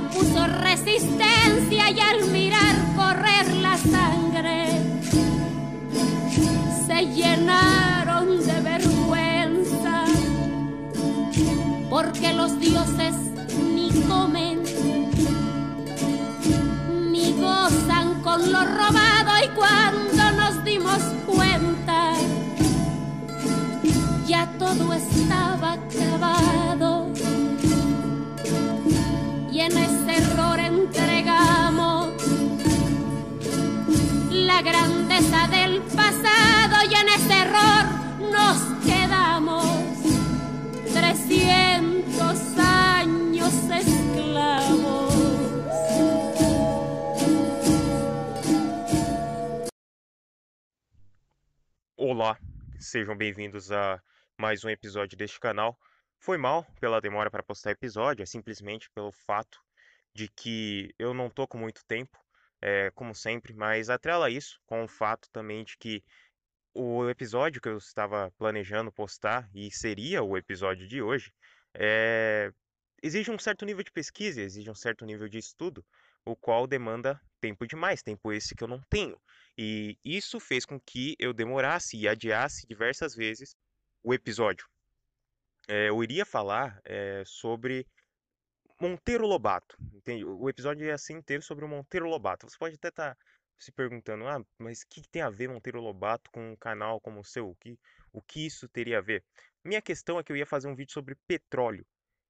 les opuso resistencia y al mirar correr la sangre se llenaron de vergüenza porque los dioses ni comen ni gozan con lo robado y cuando nos dimos cuenta ya todo estaba acabado la grandeza del pasado y en ese error nos quedamos 300 años esclavos. Olá, sejam bem-vindos a mais um episódio deste canal. Foi mal pela demora para postar episódio, é simplesmente pelo fato de que eu não tô com muito tempo, é, como sempre, mas atrela isso com o fato também de que o episódio que eu estava planejando postar, e seria o episódio de hoje, é, exige um certo nível de pesquisa, exige um certo nível de estudo, o qual demanda tempo demais, tempo esse que eu não tenho. E isso fez com que eu demorasse e adiasse diversas vezes o episódio. É, eu iria falar é, sobre Monteiro Lobato, entende? O episódio ia ser inteiro sobre o Monteiro Lobato. Você pode até estar se perguntando, ah, mas o que, tem a ver Monteiro Lobato com um canal como o seu? O que, o que isso teria a ver? Minha questão é que eu ia fazer um vídeo sobre petróleo,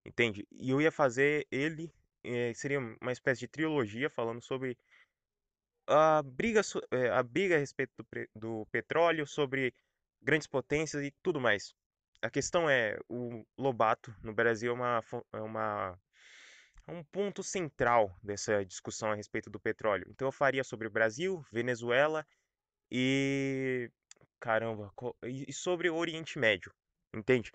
entende? E eu ia fazer ele, eh, seria uma espécie de trilogia falando sobre a briga, eh, a briga a respeito do, do petróleo, sobre grandes potências e tudo mais. A questão é, o Lobato no Brasil é uma, é uma é um ponto central dessa discussão a respeito do petróleo. Então eu faria sobre o Brasil, Venezuela e caramba, e sobre o Oriente Médio, entende?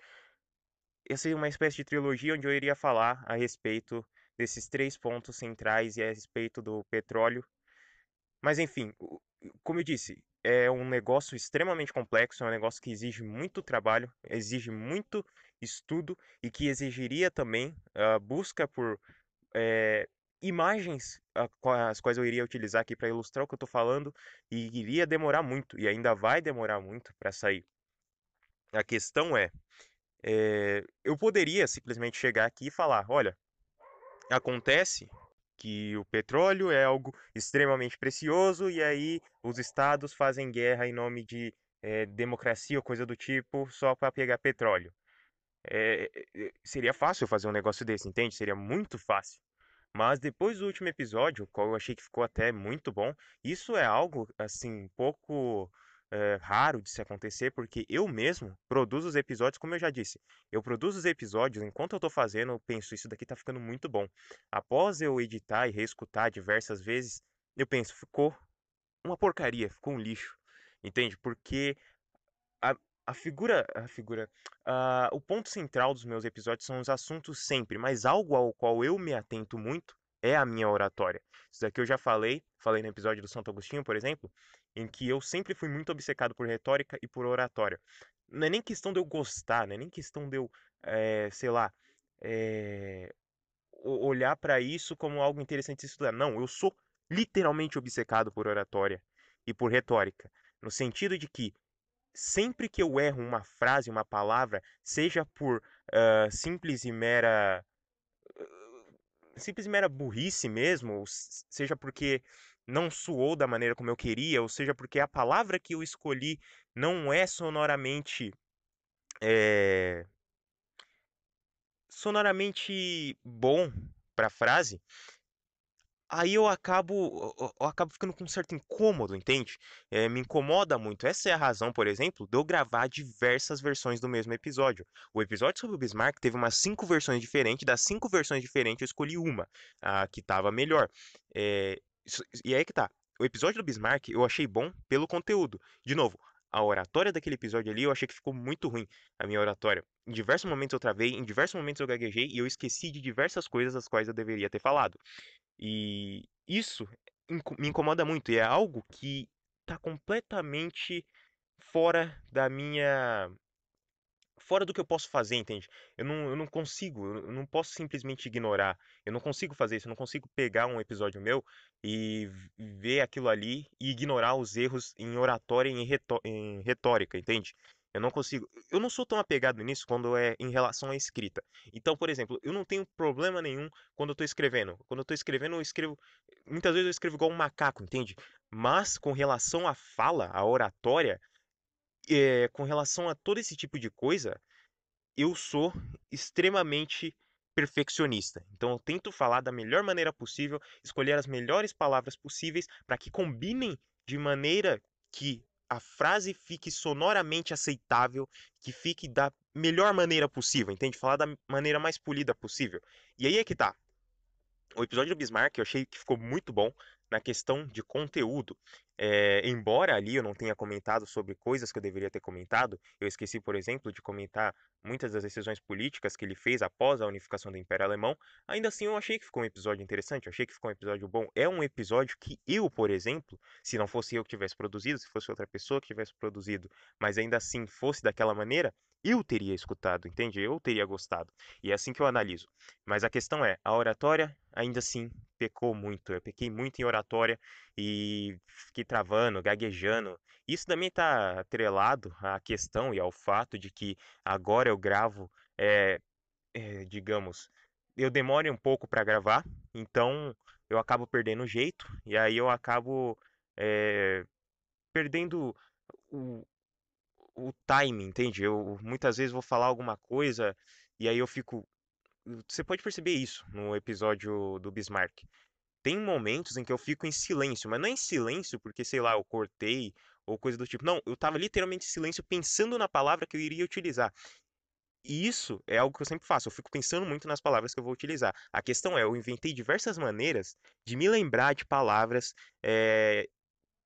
Essa seria uma espécie de trilogia onde eu iria falar a respeito desses três pontos centrais e a respeito do petróleo. Mas enfim, como eu disse, é um negócio extremamente complexo, é um negócio que exige muito trabalho, exige muito estudo e que exigiria também a busca por eh, imagens as quais eu iria utilizar aqui para ilustrar o que eu estou falando e iria demorar muito e ainda vai demorar muito para sair. A questão é, eh, eu poderia simplesmente chegar aqui e falar, olha, acontece que o petróleo é algo extremamente precioso e aí os estados fazem guerra em nome de eh, democracia ou coisa do tipo só para pegar petróleo. É, é, seria fácil fazer um negócio desse, entende? Seria muito fácil. Mas depois do último episódio, qual eu achei que ficou até muito bom, isso é algo assim pouco eh, raro de se acontecer, porque eu mesmo produzo os episódios, como eu já disse, eu produzo os episódios enquanto eu tô fazendo, eu penso, isso daqui tá ficando muito bom. Após eu editar e reescutar diversas vezes, eu penso, ficou uma porcaria, ficou um lixo, entende? Porque a, figura, a figura, ah, o ponto central dos meus episódios são os assuntos sempre, mas algo ao qual eu me atento muito é a minha oratória. Isso daqui eu já falei, falei no episódio do Santo Agostinho, por exemplo, em que eu sempre fui muito obcecado por retórica e por oratória. Não é nem questão de eu gostar, não é nem questão de eu, eh, sei lá, o- olhar para isso como algo interessante de estudar. Não, eu sou literalmente obcecado por oratória e por retórica, no sentido de que sempre que eu erro uma frase, uma palavra, seja por ah, simples e mera simples mera burrice mesmo, seja porque não soou da maneira como eu queria, ou seja porque a palavra que eu escolhi não é sonoramente é, sonoramente bom para a frase, aí eu acabo eu acabo ficando com um certo incômodo, entende? Eh, me incomoda muito. Essa é a razão, por exemplo, de eu gravar diversas versões do mesmo episódio. O episódio sobre o Bismarck teve umas cinco versões diferentes, das cinco versões diferentes eu escolhi uma, a que estava melhor. Eh, e aí que tá. O episódio do Bismarck eu achei bom pelo conteúdo. De novo, a oratória daquele episódio ali eu achei que ficou muito ruim, a minha oratória. Em diversos momentos eu travei, em diversos momentos eu gaguejei e eu esqueci de diversas coisas as quais eu deveria ter falado. E isso me incomoda muito e é algo que está completamente fora da minha fora do que eu posso fazer, entende? Eu não, eu não consigo, eu não posso simplesmente ignorar. Eu não consigo fazer isso, eu não consigo pegar um episódio meu e ver aquilo ali e ignorar os erros em oratória e em retórica, entende? Eu não consigo. Eu não sou tão apegado nisso quando é em relação à escrita. Então, por exemplo, eu não tenho problema nenhum quando eu estou escrevendo. Quando eu estou escrevendo, eu escrevo. Muitas vezes eu escrevo igual um macaco, entende? Mas com relação à fala, à oratória, é, com relação a todo esse tipo de coisa, eu sou extremamente perfeccionista. Então eu tento falar da melhor maneira possível, escolher as melhores palavras possíveis para que combinem de maneira que a frase fique sonoramente aceitável, que fique da melhor maneira possível, entende? Falar da maneira mais polida possível. E aí é que tá. O episódio do Bismarck eu achei que ficou muito bom na questão de conteúdo. É, embora ali eu não tenha comentado sobre coisas que eu deveria ter comentado, eu esqueci, por exemplo, de comentar muitas das decisões políticas que ele fez após a unificação do Império Alemão, ainda assim eu achei que ficou um episódio interessante, achei que ficou um episódio bom. É um episódio que eu, por exemplo, se não fosse eu que tivesse produzido, se fosse outra pessoa que tivesse produzido, mas ainda assim fosse daquela maneira, eu teria escutado, entende? Eu teria gostado. E é assim que eu analiso. Mas a questão é, a oratória ainda assim pecou muito. Eu pequei muito em oratória e fiquei travando, gaguejando. Isso também está atrelado à questão e ao fato de que agora eu gravo, é, é, digamos, eu demore um pouco para gravar, então eu acabo perdendo o jeito e aí eu acabo é, perdendo o, o time, entende? Eu muitas vezes vou falar alguma coisa e aí eu fico. Você pode perceber isso no episódio do Bismarck. Tem momentos em que eu fico em silêncio, mas não é em silêncio porque, sei lá, eu cortei ou coisa do tipo. Não, eu tava literalmente em silêncio pensando na palavra que eu iria utilizar. E isso é algo que eu sempre faço, eu fico pensando muito nas palavras que eu vou utilizar. A questão é, eu inventei diversas maneiras de me lembrar de palavras é,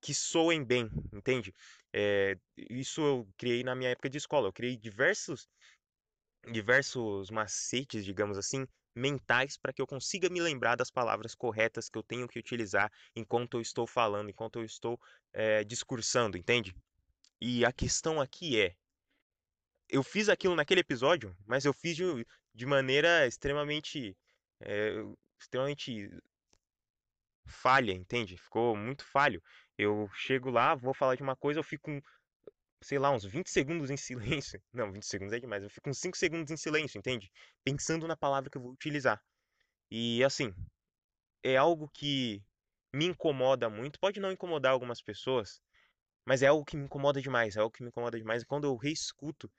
que soem bem, entende? É, isso eu criei na minha época de escola. Eu criei diversos, diversos macetes, digamos assim, mentais para que eu consiga me lembrar das palavras corretas que eu tenho que utilizar enquanto eu estou falando, enquanto eu estou é, discursando, entende? E a questão aqui é, eu fiz aquilo naquele episódio, mas eu fiz de, de maneira extremamente, é, extremamente falha, entende? Ficou muito falho. Eu chego lá, vou falar de uma coisa, eu fico, sei lá, uns 20 segundos em silêncio. Não, 20 segundos é demais. Eu fico uns 5 segundos em silêncio, entende? Pensando na palavra que eu vou utilizar. E assim, é algo que me incomoda muito. Pode não incomodar algumas pessoas, mas é algo que me incomoda demais. É algo que me incomoda demais. E quando eu reescuto,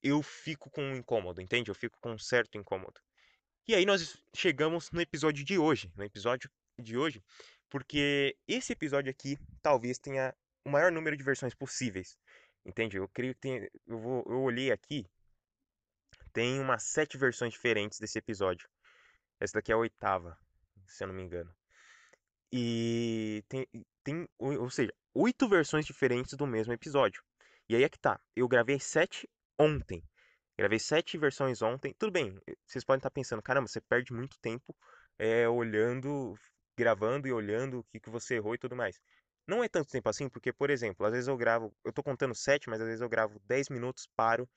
eu fico com um incômodo, entende? Eu fico com um certo incômodo. E aí nós chegamos no episódio de hoje. No episódio de hoje, porque esse episódio aqui talvez tenha o maior número de versões possíveis. Entende? Eu creio que tem. Eu, vou, eu olhei aqui. Tem umas sete versões diferentes desse episódio. Essa daqui é a oitava, se eu não me engano. E tem, tem ou seja, oito versões diferentes do mesmo episódio. E aí é que tá. Eu gravei sete ontem. Gravei sete versões ontem. Tudo bem, vocês podem estar pensando, caramba, você perde muito tempo é, olhando, gravando e olhando o que, que você errou e tudo mais. Não é tanto tempo assim, porque, por exemplo, às vezes eu gravo, eu tô contando 7, mas às vezes eu gravo 10 minutos, paro,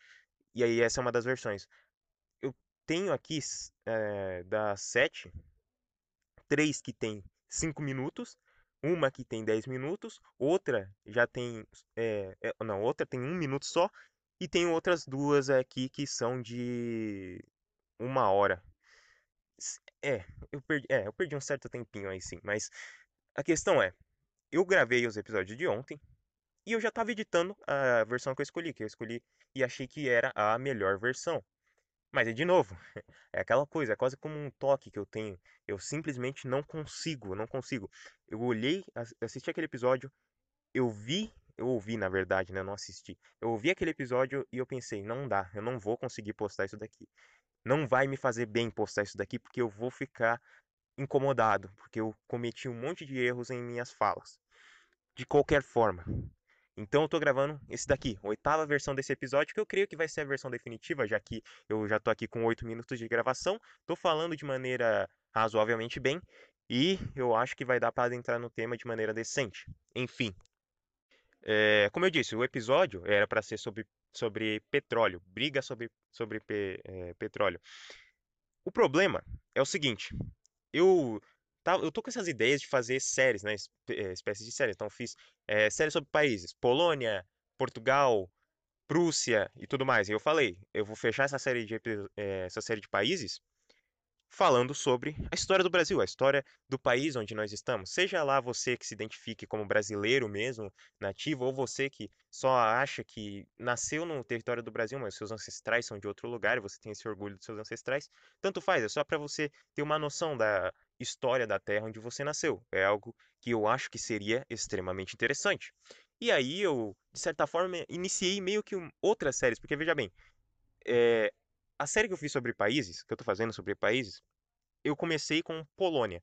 e aí essa é uma das versões. Eu tenho aqui é, das 7, 3 que tem 5 minutos, uma que tem 10 minutos, outra já tem. É, é, não, outra tem um minuto só, e tem outras duas aqui que são de uma hora. É, eu perdi, é, eu perdi um certo tempinho aí sim, mas a questão é, eu gravei os episódios de ontem e eu já estava editando a versão que eu escolhi, que eu escolhi e achei que era a melhor versão. Mas é de novo, é aquela coisa, é quase como um toque que eu tenho. Eu simplesmente não consigo, não consigo. Eu olhei, assisti aquele episódio, eu vi, eu ouvi na verdade, né? Eu não assisti. Eu ouvi aquele episódio e eu pensei, não dá, eu não vou conseguir postar isso daqui. Não vai me fazer bem postar isso daqui porque eu vou ficar incomodado, porque eu cometi um monte de erros em minhas falas. De qualquer forma, então eu tô gravando esse daqui, oitava versão desse episódio, que eu creio que vai ser a versão definitiva, já que eu já tô aqui com oito minutos de gravação. Tô falando de maneira razoavelmente bem e eu acho que vai dar para entrar no tema de maneira decente. Enfim, é, como eu disse, o episódio era para ser sobre, sobre petróleo, briga sobre, sobre pe, é, petróleo. O problema é o seguinte, eu eu tô com essas ideias de fazer séries, né? Eh, espécies de séries. Então, fiz é, séries sobre países: Polônia, Portugal, Prússia e tudo mais. E eu falei, eu vou fechar essa série de, essa série de países falando sobre a história do Brasil, a história do país onde nós estamos. Seja lá você que se identifique como brasileiro mesmo, nativo, ou você que só acha que nasceu no território do Brasil, mas seus ancestrais são de outro lugar e você tem esse orgulho dos seus ancestrais, tanto faz, é só para você ter uma noção da história da terra onde você nasceu. É algo que eu acho que seria extremamente interessante. E aí eu, de certa forma, iniciei meio que outras séries, porque veja bem, é, a série que eu fiz sobre países, que eu tô fazendo sobre países, eu comecei com Polônia.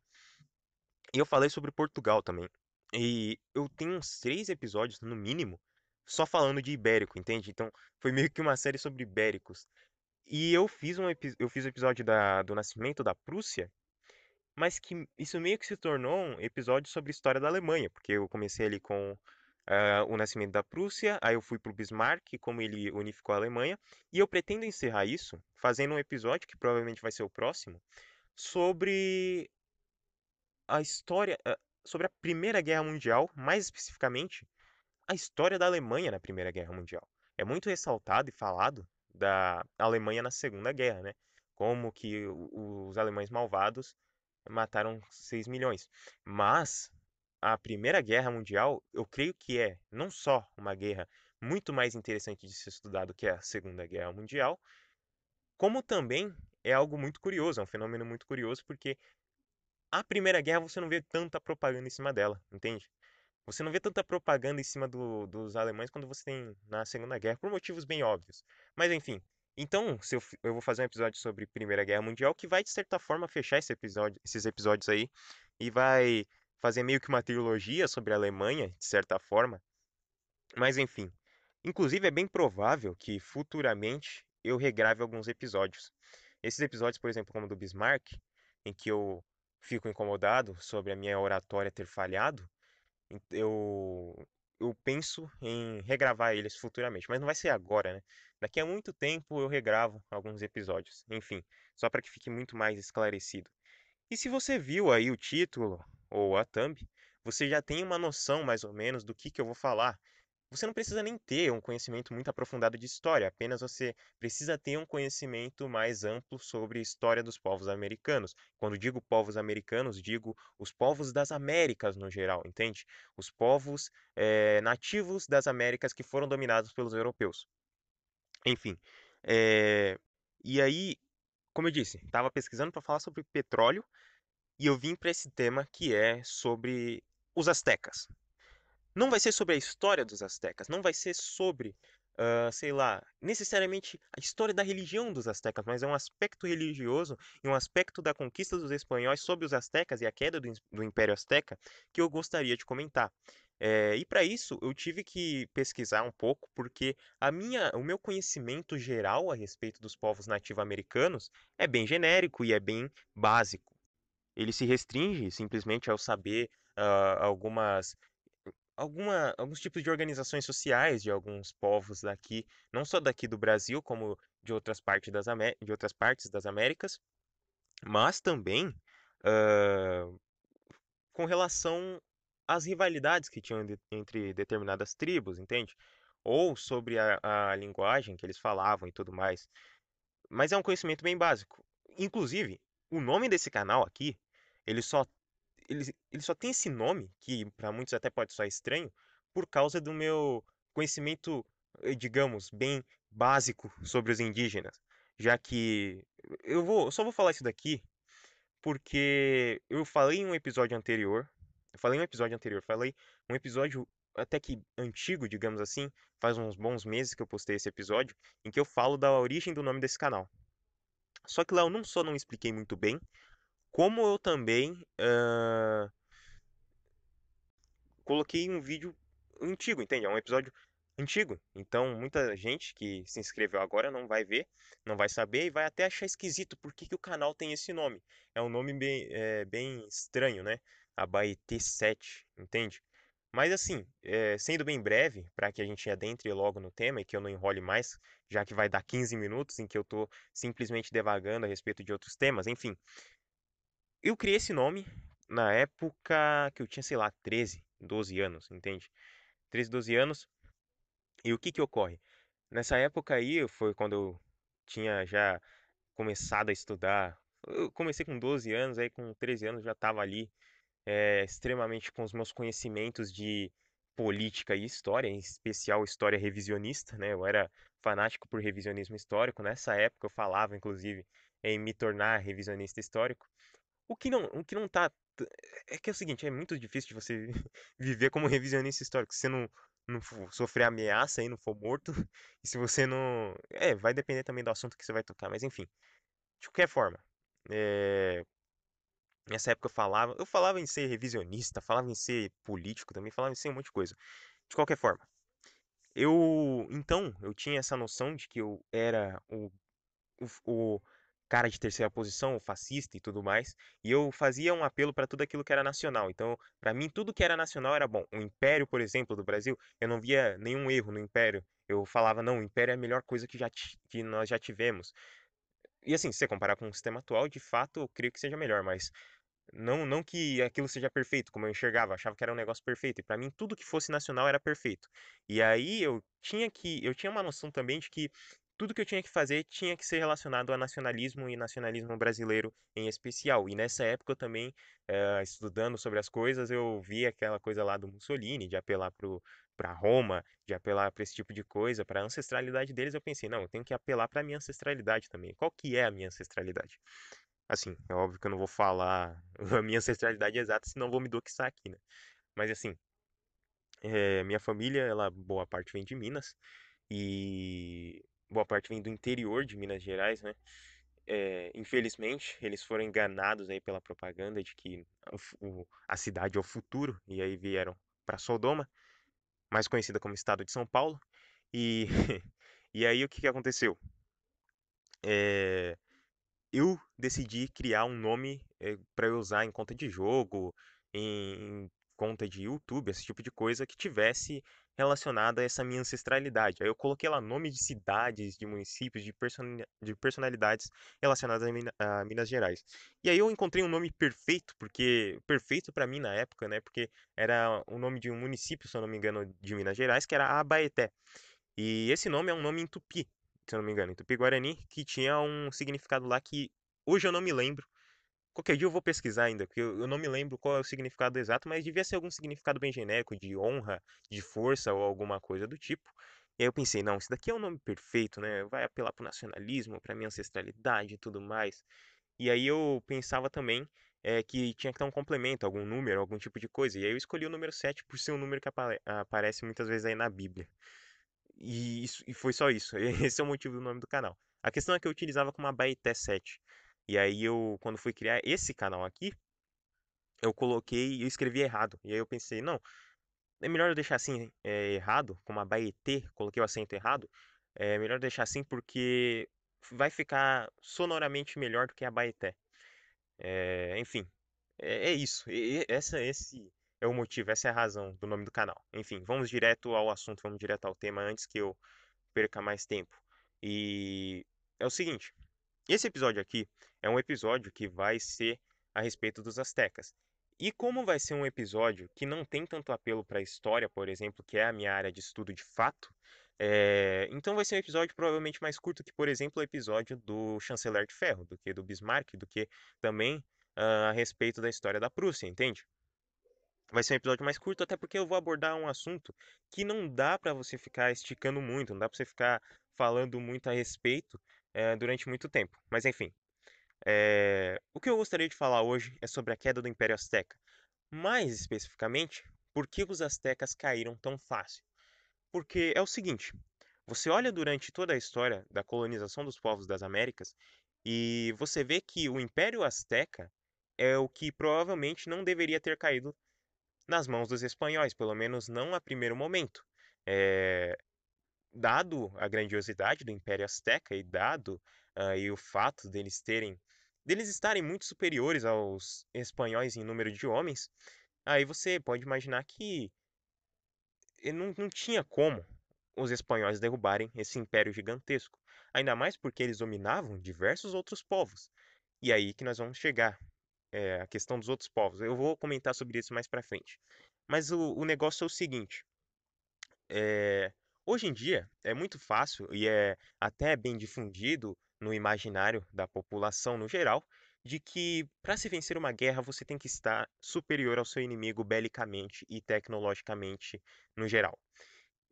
E eu falei sobre Portugal também. E eu tenho uns três episódios, no mínimo, só falando de ibérico, entende? Então, foi meio que uma série sobre ibéricos. E eu fiz um eu fiz o um episódio da, do nascimento da Prússia, mas que isso meio que se tornou um episódio sobre a história da Alemanha, porque eu comecei ali com uh, o nascimento da Prússia, aí eu fui para o Bismarck, como ele unificou a Alemanha, e eu pretendo encerrar isso fazendo um episódio, que provavelmente vai ser o próximo, sobre a história, uh, sobre a Primeira Guerra Mundial, mais especificamente, a história da Alemanha na Primeira Guerra Mundial. É muito ressaltado e falado da Alemanha na Segunda Guerra, né? Como que os alemães malvados mataram 6 milhões. Mas a Primeira Guerra Mundial, eu creio que é não só uma guerra muito mais interessante de ser estudado que a Segunda Guerra Mundial, como também é algo muito curioso, é um fenômeno muito curioso, porque a Primeira Guerra você não vê tanta propaganda em cima dela, entende? Você não vê tanta propaganda em cima do, dos alemães quando você tem na Segunda Guerra, por motivos bem óbvios. Mas enfim, então eu, eu, vou fazer um episódio sobre Primeira Guerra Mundial que vai, de certa forma, fechar esse episódio, esses episódios aí e vai fazer meio que uma trilogia sobre a Alemanha, de certa forma. Mas enfim, inclusive é bem provável que futuramente eu regrave alguns episódios. Esses episódios, por exemplo, como o do Bismarck, em que eu fico incomodado sobre a minha oratória ter falhado, eu, eu penso em regravar eles futuramente, mas não vai ser agora, né? Daqui a muito tempo eu regravo alguns episódios. Enfim, só para que fique muito mais esclarecido. E se você viu aí o título ou a thumb, você já tem uma noção mais ou menos do que, que eu vou falar. Você não precisa nem ter um conhecimento muito aprofundado de história, apenas você precisa ter um conhecimento mais amplo sobre a história dos povos americanos. Quando digo povos americanos, digo os povos das Américas no geral, entende? Os povos é, nativos das Américas que foram dominados pelos europeus. Enfim, é... e aí, como eu disse, estava pesquisando para falar sobre petróleo e eu vim para esse tema que é sobre os astecas. Não vai ser sobre a história dos astecas, não vai ser sobre, uh, sei lá, necessariamente a história da religião dos astecas, mas é um aspecto religioso e um aspecto da conquista dos espanhóis sobre os astecas e a queda do, do Império Azteca que eu gostaria de comentar. É, e para isso eu tive que pesquisar um pouco, porque a minha, o meu conhecimento geral a respeito dos povos nativo-americanos é bem genérico e é bem básico ele se restringe simplesmente ao saber uh, algumas alguma, alguns tipos de organizações sociais de alguns povos daqui, não só daqui do Brasil, como de outras partes das, Amé de outras partes das Américas, mas também uh, com relação às rivalidades que tinham de, entre determinadas tribos, entende? Ou sobre a, a linguagem que eles falavam e tudo mais. Mas é um conhecimento bem básico. Inclusive, o nome desse canal aqui, ele só ele, ele só tem esse nome, que para muitos até pode soar estranho, por causa do meu conhecimento, eh, digamos, bem básico sobre os indígenas. Já que eu vou, eu só vou falar isso daqui porque eu falei em um episódio anterior, eu falei em um episódio anterior, falei um episódio até que antigo, digamos assim, faz uns bons meses que eu postei esse episódio, em que eu falo da origem do nome desse canal. Só que lá eu não só não expliquei muito bem, como eu também uh, coloquei um vídeo antigo, entende? É um episódio antigo. Então, muita gente que se inscreveu agora não vai ver, não vai saber e vai até achar esquisito por que, que o canal tem esse nome. É um nome bem, é, bem estranho, né? Abaetê 7, entende? Mas assim, é, sendo bem breve, para que a gente adentre logo no tema e que eu não enrole mais, já que vai dar 15 minutos em que eu estou simplesmente devagando a respeito de outros temas, enfim. Eu criei esse nome na época que eu tinha, sei lá, 13, 12 anos, entende? 13, 12 anos. E o que que ocorre? Nessa época aí, foi quando eu tinha já começado a estudar. Eu comecei com 12 anos, aí com 13 anos já estava ali é, extremamente com os meus conhecimentos de política e história, em especial história revisionista, né? Eu era fanático por revisionismo histórico. Nessa época eu falava, inclusive, em me tornar revisionista histórico. O que não, o que não tá é que é o seguinte, é muito difícil de você viver como revisionista histórico. Se você não, não sofrer ameaça e não for morto, e se você não, é, vai depender também do assunto que você vai tocar, mas enfim. De qualquer forma, é, Nessa época eu falava, eu falava em ser revisionista, falava em ser político também, falava em ser um monte de coisa. De qualquer forma, eu então eu tinha essa noção de que eu era o, o, o cara de terceira posição, fascista e tudo mais, e eu fazia um apelo para tudo aquilo que era nacional. Então, para mim, tudo que era nacional era bom. O Império, por exemplo, do Brasil, eu não via nenhum erro no Império. Eu falava, não, o Império é a melhor coisa que, já que nós já tivemos. E assim, se você comparar com o sistema atual, de fato, eu creio que seja melhor, mas não, não que aquilo seja perfeito, como eu enxergava, achava que era um negócio perfeito. E para mim tudo que fosse nacional era perfeito. E aí eu tinha que, eu tinha uma noção também de que tudo que eu tinha que fazer tinha que ser relacionado a nacionalismo e nacionalismo brasileiro em especial. E nessa época eu também, eh, estudando sobre as coisas, eu vi aquela coisa lá do Mussolini, de apelar para Roma, de apelar para esse tipo de coisa, para a ancestralidade deles. Eu pensei, não, eu tenho que apelar para a minha ancestralidade também. Qual que é a minha ancestralidade? Assim, é óbvio que eu não vou falar a minha ancestralidade exata, senão vou me doxar aqui, né? Mas assim, é, minha família, ela boa parte vem de Minas e boa parte vem do interior de Minas Gerais, né? É, infelizmente, eles foram enganados aí pela propaganda de que o, a cidade é o futuro e aí vieram para Sodoma, mais conhecida como Estado de São Paulo. E, e aí o que, que aconteceu? É, eu decidi criar um nome é, para eu usar em conta de jogo, em, em conta de YouTube, esse tipo de coisa que tivesse relacionada a essa minha ancestralidade. Aí eu coloquei lá nome de cidades, de municípios, de, person... de personalidades relacionadas a, Min... a, Minas Gerais. E aí eu encontrei um nome perfeito, porque perfeito para mim na época, né? Porque era o nome de um município, se eu não me engano, de Minas Gerais, que era Abaeté. E esse nome é um nome em tupi se eu não me engano, em Tupi-Guarani, que tinha um significado lá que hoje eu não me lembro. Qualquer dia eu vou pesquisar ainda, porque eu não me lembro qual é o significado exato, mas devia ser algum significado bem genérico, de honra, de força ou alguma coisa do tipo. E aí eu pensei, não, isso daqui é um nome perfeito, né? Vai apelar pro nacionalismo, pra minha ancestralidade e tudo mais. E aí eu pensava também é, que tinha que ter um complemento, algum número, algum tipo de coisa. E aí eu escolhi o número 7 por ser um número que aparece muitas vezes aí na Bíblia. E, isso, e foi só isso. Esse é o motivo do nome do canal. A questão é que eu utilizava como Abaeté 7. E aí eu, quando fui criar esse canal aqui, eu coloquei, eu escrevi errado. E aí eu pensei, não, é melhor eu deixar assim é, errado, como Abaeté, coloquei o acento errado. É melhor deixar assim porque vai ficar sonoramente melhor do que Abaeté. É, enfim, é, é isso. E, essa, esse é o motivo, essa é a razão do nome do canal. Enfim, vamos direto ao assunto, vamos direto ao tema antes que eu perca mais tempo. E é o seguinte, esse episódio aqui é um episódio que vai ser a respeito dos astecas. E como vai ser um episódio que não tem tanto apelo para a história, por exemplo, que é a minha área de estudo de fato, É, então vai ser um episódio provavelmente mais curto que, por exemplo, o episódio do Chanceler de Ferro, do que do Bismarck, do que também uh, a respeito da história da Prússia, entende? Vai ser um episódio mais curto, até porque eu vou abordar um assunto que não dá para você ficar esticando muito, não dá para você ficar falando muito a respeito é, durante muito tempo. Mas enfim, é, o que eu gostaria de falar hoje é sobre a queda do Império Azteca. Mais especificamente, por que os aztecas caíram tão fácil? Porque é o seguinte: você olha durante toda a história da colonização dos povos das Américas e você vê que o Império Azteca é o que provavelmente não deveria ter caído nas mãos dos espanhóis, pelo menos não a primeiro momento. É, dado a grandiosidade do Império Azteca e dado uh, o fato deles terem deles estarem muito superiores aos espanhóis em número de homens, aí você pode imaginar que não, não tinha como os espanhóis derrubarem esse império gigantesco, ainda mais porque eles dominavam diversos outros povos. E aí que nós vamos chegar é, a questão dos outros povos. Eu vou comentar sobre isso mais para frente. Mas o, o, negócio é o seguinte: é, hoje em dia é muito fácil e é até bem difundido no imaginário da população no geral de que para se vencer uma guerra você tem que estar superior ao seu inimigo belicamente e tecnologicamente no geral.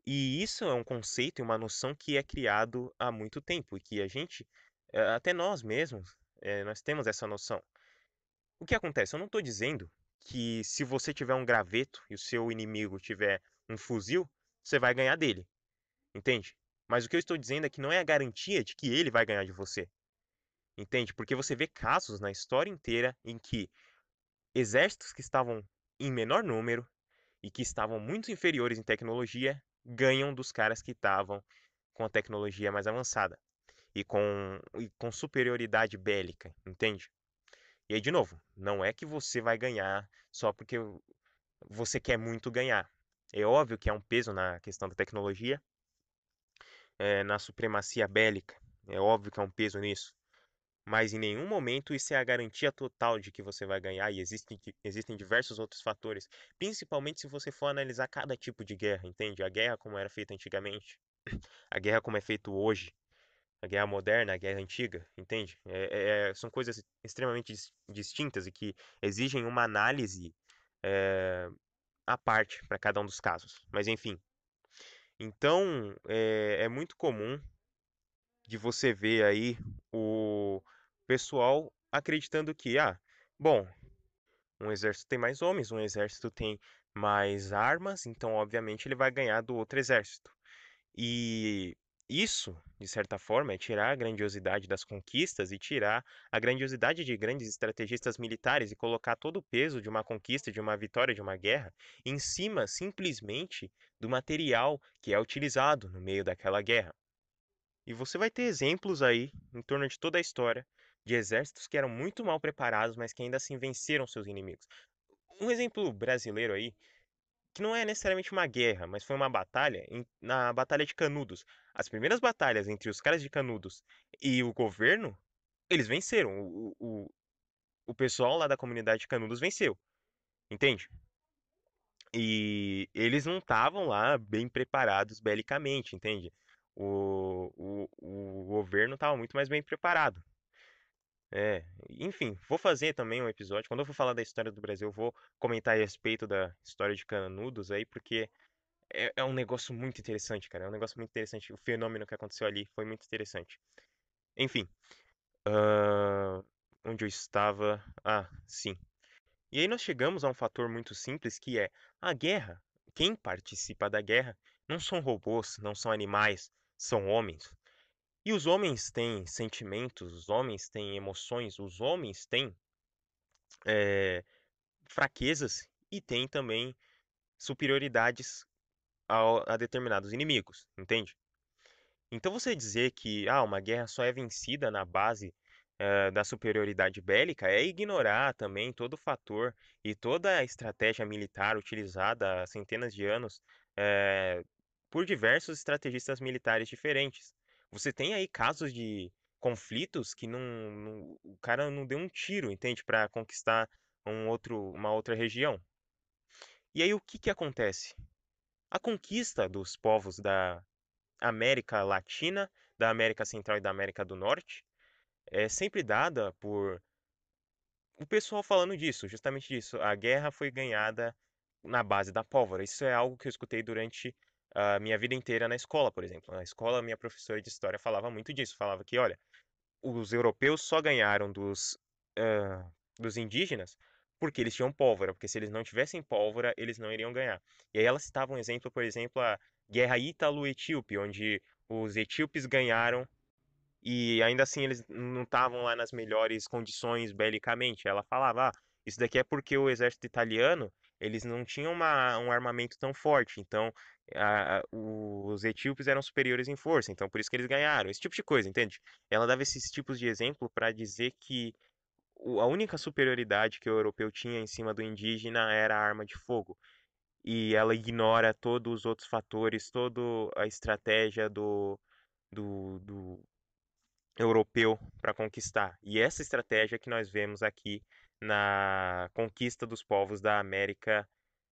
E isso é um conceito e uma noção que é criado há muito tempo e que a gente, eh, até nós mesmos, é, nós temos essa noção. O que acontece? Eu não estou dizendo que se você tiver um graveto e o seu inimigo tiver um fuzil, você vai ganhar dele. Entende? Mas o que eu estou dizendo é que não é a garantia de que ele vai ganhar de você. Entende? Porque você vê casos na história inteira em que exércitos que estavam em menor número e que estavam muito inferiores em tecnologia ganham dos caras que estavam com a tecnologia mais avançada e com, e com superioridade bélica, entende? E aí, de novo, não é que você vai ganhar só porque você quer muito ganhar. É óbvio que há um peso na questão da tecnologia, é, na supremacia bélica. É óbvio que há um peso nisso. Mas em nenhum momento isso é a garantia total de que você vai ganhar, e existem, existem diversos outros fatores, principalmente se você for analisar cada tipo de guerra, entende? A guerra como era feita antigamente, a guerra como é feita hoje, a guerra moderna, a guerra antiga, entende? É, é, são coisas extremamente distintas e que exigem uma análise é, à parte para cada um dos casos. Mas enfim. Então, é, é muito comum de você ver aí o pessoal acreditando que, ah, bom, um exército tem mais homens, um exército tem mais armas, então obviamente ele vai ganhar do outro exército. E isso, de certa forma, é tirar a grandiosidade das conquistas e tirar a grandiosidade de grandes estrategistas militares e colocar todo o peso de uma conquista, de uma vitória, de uma guerra, em cima simplesmente do material que é utilizado no meio daquela guerra. E você vai ter exemplos aí, em torno de toda a história, de exércitos que eram muito mal preparados, mas que ainda assim venceram seus inimigos. Um exemplo brasileiro aí que não é necessariamente uma guerra, mas foi uma batalha em, na Batalha de Canudos. As primeiras batalhas entre os caras de Canudos e o governo, eles venceram. O, o, o pessoal lá da comunidade de Canudos venceu. Entende? E eles não estavam lá bem preparados belicamente, entende? O, o, o governo estava muito mais bem preparado. É, enfim, vou fazer também um episódio. Quando eu for falar da história do Brasil, eu vou comentar a respeito da história de Canudos aí, porque é, é um negócio muito interessante, cara. É um negócio muito interessante. O fenômeno que aconteceu ali foi muito interessante. Enfim, uh, onde eu estava? Ah, sim. E aí nós chegamos a um fator muito simples que é a guerra. Quem participa da guerra não são robôs, não são animais, são homens. E os homens têm sentimentos, os homens têm emoções, os homens têm é, fraquezas e têm também superioridades a, a determinados inimigos, entende? Então você dizer que ah, uma guerra só é vencida na base eh, da superioridade bélica é ignorar também todo o fator e toda a estratégia militar utilizada há centenas de anos eh, por diversos estrategistas militares diferentes. Você tem aí casos de conflitos que não, não o cara não deu um tiro, entende, para conquistar um outro, uma outra região. E aí o que que acontece? A conquista dos povos da América Latina, da América Central e da América do Norte, é sempre dada por o pessoal falando disso, justamente disso. A guerra foi ganhada na base da pólvora. Isso é algo que eu escutei durante a minha vida inteira na escola, por exemplo. Na escola, minha professora de história falava muito disso. Falava que, olha, os europeus só ganharam dos, uh, dos indígenas porque eles tinham pólvora, porque se eles não tivessem pólvora, eles não iriam ganhar. E aí ela citava um exemplo, por exemplo, a Guerra Ítalo-Etíope, onde os etíopes ganharam e ainda assim eles não estavam lá nas melhores condições belicamente. Ela falava, ah, isso daqui é porque o exército italiano, eles não tinham uma, um armamento tão forte, então a, os etíopes eram superiores em força, então por isso que eles ganharam, esse tipo de coisa, entende? Ela dava esses tipos de exemplo para dizer que a única superioridade que o europeu tinha em cima do indígena era a arma de fogo. E ela ignora todos os outros fatores, toda a estratégia do, do, do europeu para conquistar. E essa estratégia que nós vemos aqui na conquista dos povos da América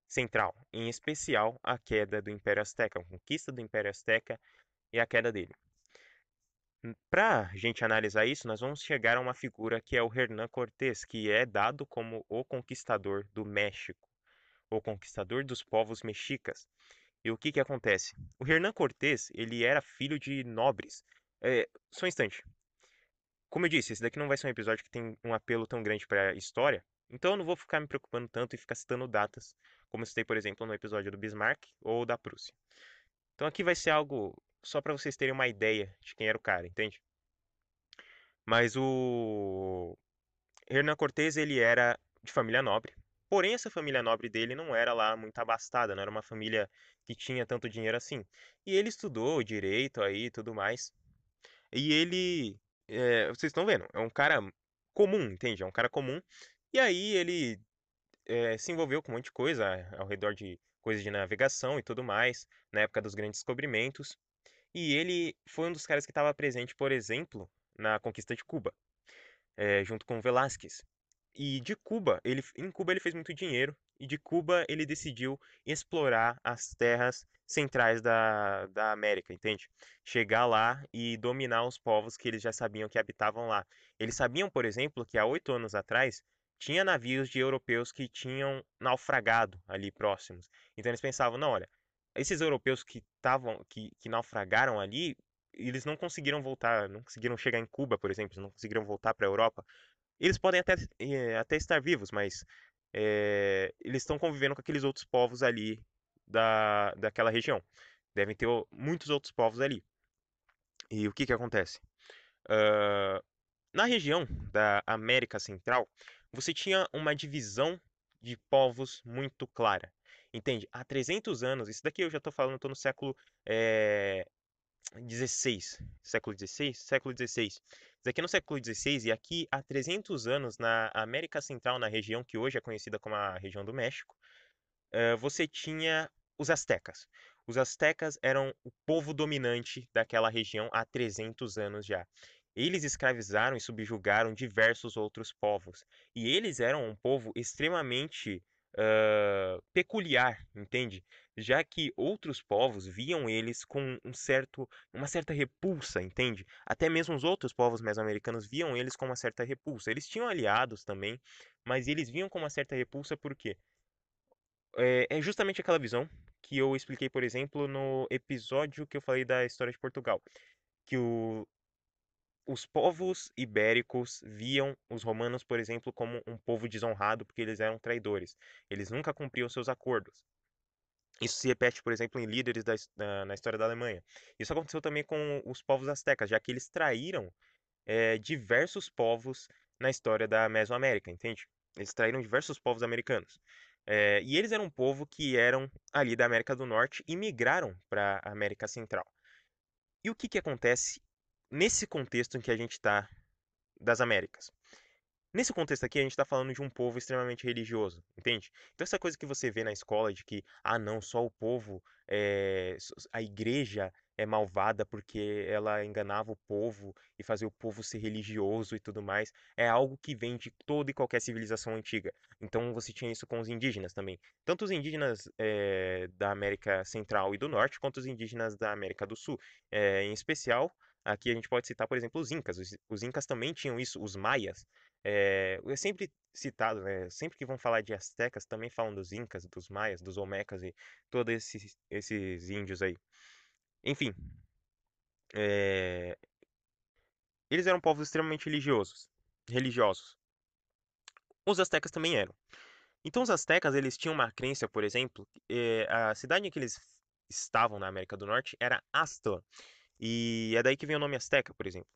Central, em especial a queda do Império Azteca, a conquista do Império Azteca e a queda dele. Para a gente analisar isso, nós vamos chegar a uma figura que é o Hernán Cortés, que é dado como o conquistador do México, o conquistador dos povos mexicas. E o que, que acontece? O Hernán Cortés ele era filho de nobres. É, só um instante. Como eu disse, esse daqui não vai ser um episódio que tem um apelo tão grande para a história, então eu não vou ficar me preocupando tanto e ficar citando datas, como citei, por exemplo, no episódio do Bismarck ou da Prússia. Então aqui vai ser algo só para vocês terem uma ideia de quem era o cara, entende? Mas o Hernán Cortés, ele era de família nobre. Porém, essa família nobre dele não era lá muito abastada, não era uma família que tinha tanto dinheiro assim. E ele estudou direito aí e tudo mais. E ele, é, vocês estão vendo, é um cara comum, entende? É um cara comum. E aí ele é, se envolveu com um monte de coisa ao redor de coisas de navegação e tudo mais, na época dos grandes descobrimentos. E ele foi um dos caras que estava presente, por exemplo, na conquista de Cuba, é, junto com Velázquez. E de Cuba, ele, em Cuba ele fez muito dinheiro, e de Cuba ele decidiu explorar as terras centrais da, da América, entende? Chegar lá e dominar os povos que eles já sabiam que habitavam lá. Eles sabiam, por exemplo, que há oito anos atrás tinha navios de europeus que tinham naufragado ali próximos. Então eles pensavam, não, olha, esses europeus que estavam que, que naufragaram ali, eles não conseguiram voltar, não conseguiram chegar em Cuba, por exemplo, não conseguiram voltar para a Europa. Eles podem até, é, até estar vivos, mas é, eles estão convivendo com aqueles outros povos ali da, daquela região. Devem ter muitos outros povos ali. E o que, que acontece? Uh, na região da América Central, você tinha uma divisão de povos muito clara. Entende? Há 300 anos, isso daqui eu já estou falando, estou no século é, 16, século 16, século 16. Isso aqui é no século 16 e aqui há 300 anos na América Central, na região que hoje é conhecida como a região do México, você tinha os astecas. Os astecas eram o povo dominante daquela região há 300 anos já. Eles escravizaram e subjugaram diversos outros povos. E eles eram um povo extremamente uh, peculiar, entende? Já que outros povos viam eles com um certo, uma certa repulsa, entende? Até mesmo os outros povos mesoamericanos viam eles com uma certa repulsa. Eles tinham aliados também, mas eles viam com uma certa repulsa porque é, é justamente aquela visão que eu expliquei, por exemplo, no episódio que eu falei da história de Portugal, que o, os povos ibéricos viam os romanos, por exemplo, como um povo desonrado porque eles eram traidores. Eles nunca cumpriam seus acordos. Isso se repete, por exemplo, em líderes da, na, na, história da Alemanha. Isso aconteceu também com os povos astecas, já que eles traíram é, diversos povos na história da Mesoamérica, entende? Eles traíram diversos povos americanos. É, e eles eram um povo que eram ali da América do Norte e migraram para a América Central. E o que, que acontece nesse contexto em que a gente está das Américas. Nesse contexto aqui, a gente está falando de um povo extremamente religioso, entende? Então, essa coisa que você vê na escola de que, ah, não, só o povo, é, a igreja é malvada porque ela enganava o povo e fazia o povo ser religioso e tudo mais. É algo que vem de toda e qualquer civilização antiga. Então você tinha isso com os indígenas também. Tanto os indígenas é, da América Central e do Norte, quanto os indígenas da América do Sul. É, em especial, aqui a gente pode citar, por exemplo, os Incas. Os, os Incas também tinham isso, os Maias. É, sempre citado, né? Sempre que vão falar de astecas, também falam dos incas, dos maias, dos olmecas e todos esses, esses índios aí. Enfim, é... eles eram povos extremamente religiosos, religiosos. Os astecas também eram. Então os astecas eles tinham uma crença, por exemplo, é, a cidade em que eles estavam na América do Norte era Aztlán. E é daí que vem o nome Azteca, por exemplo.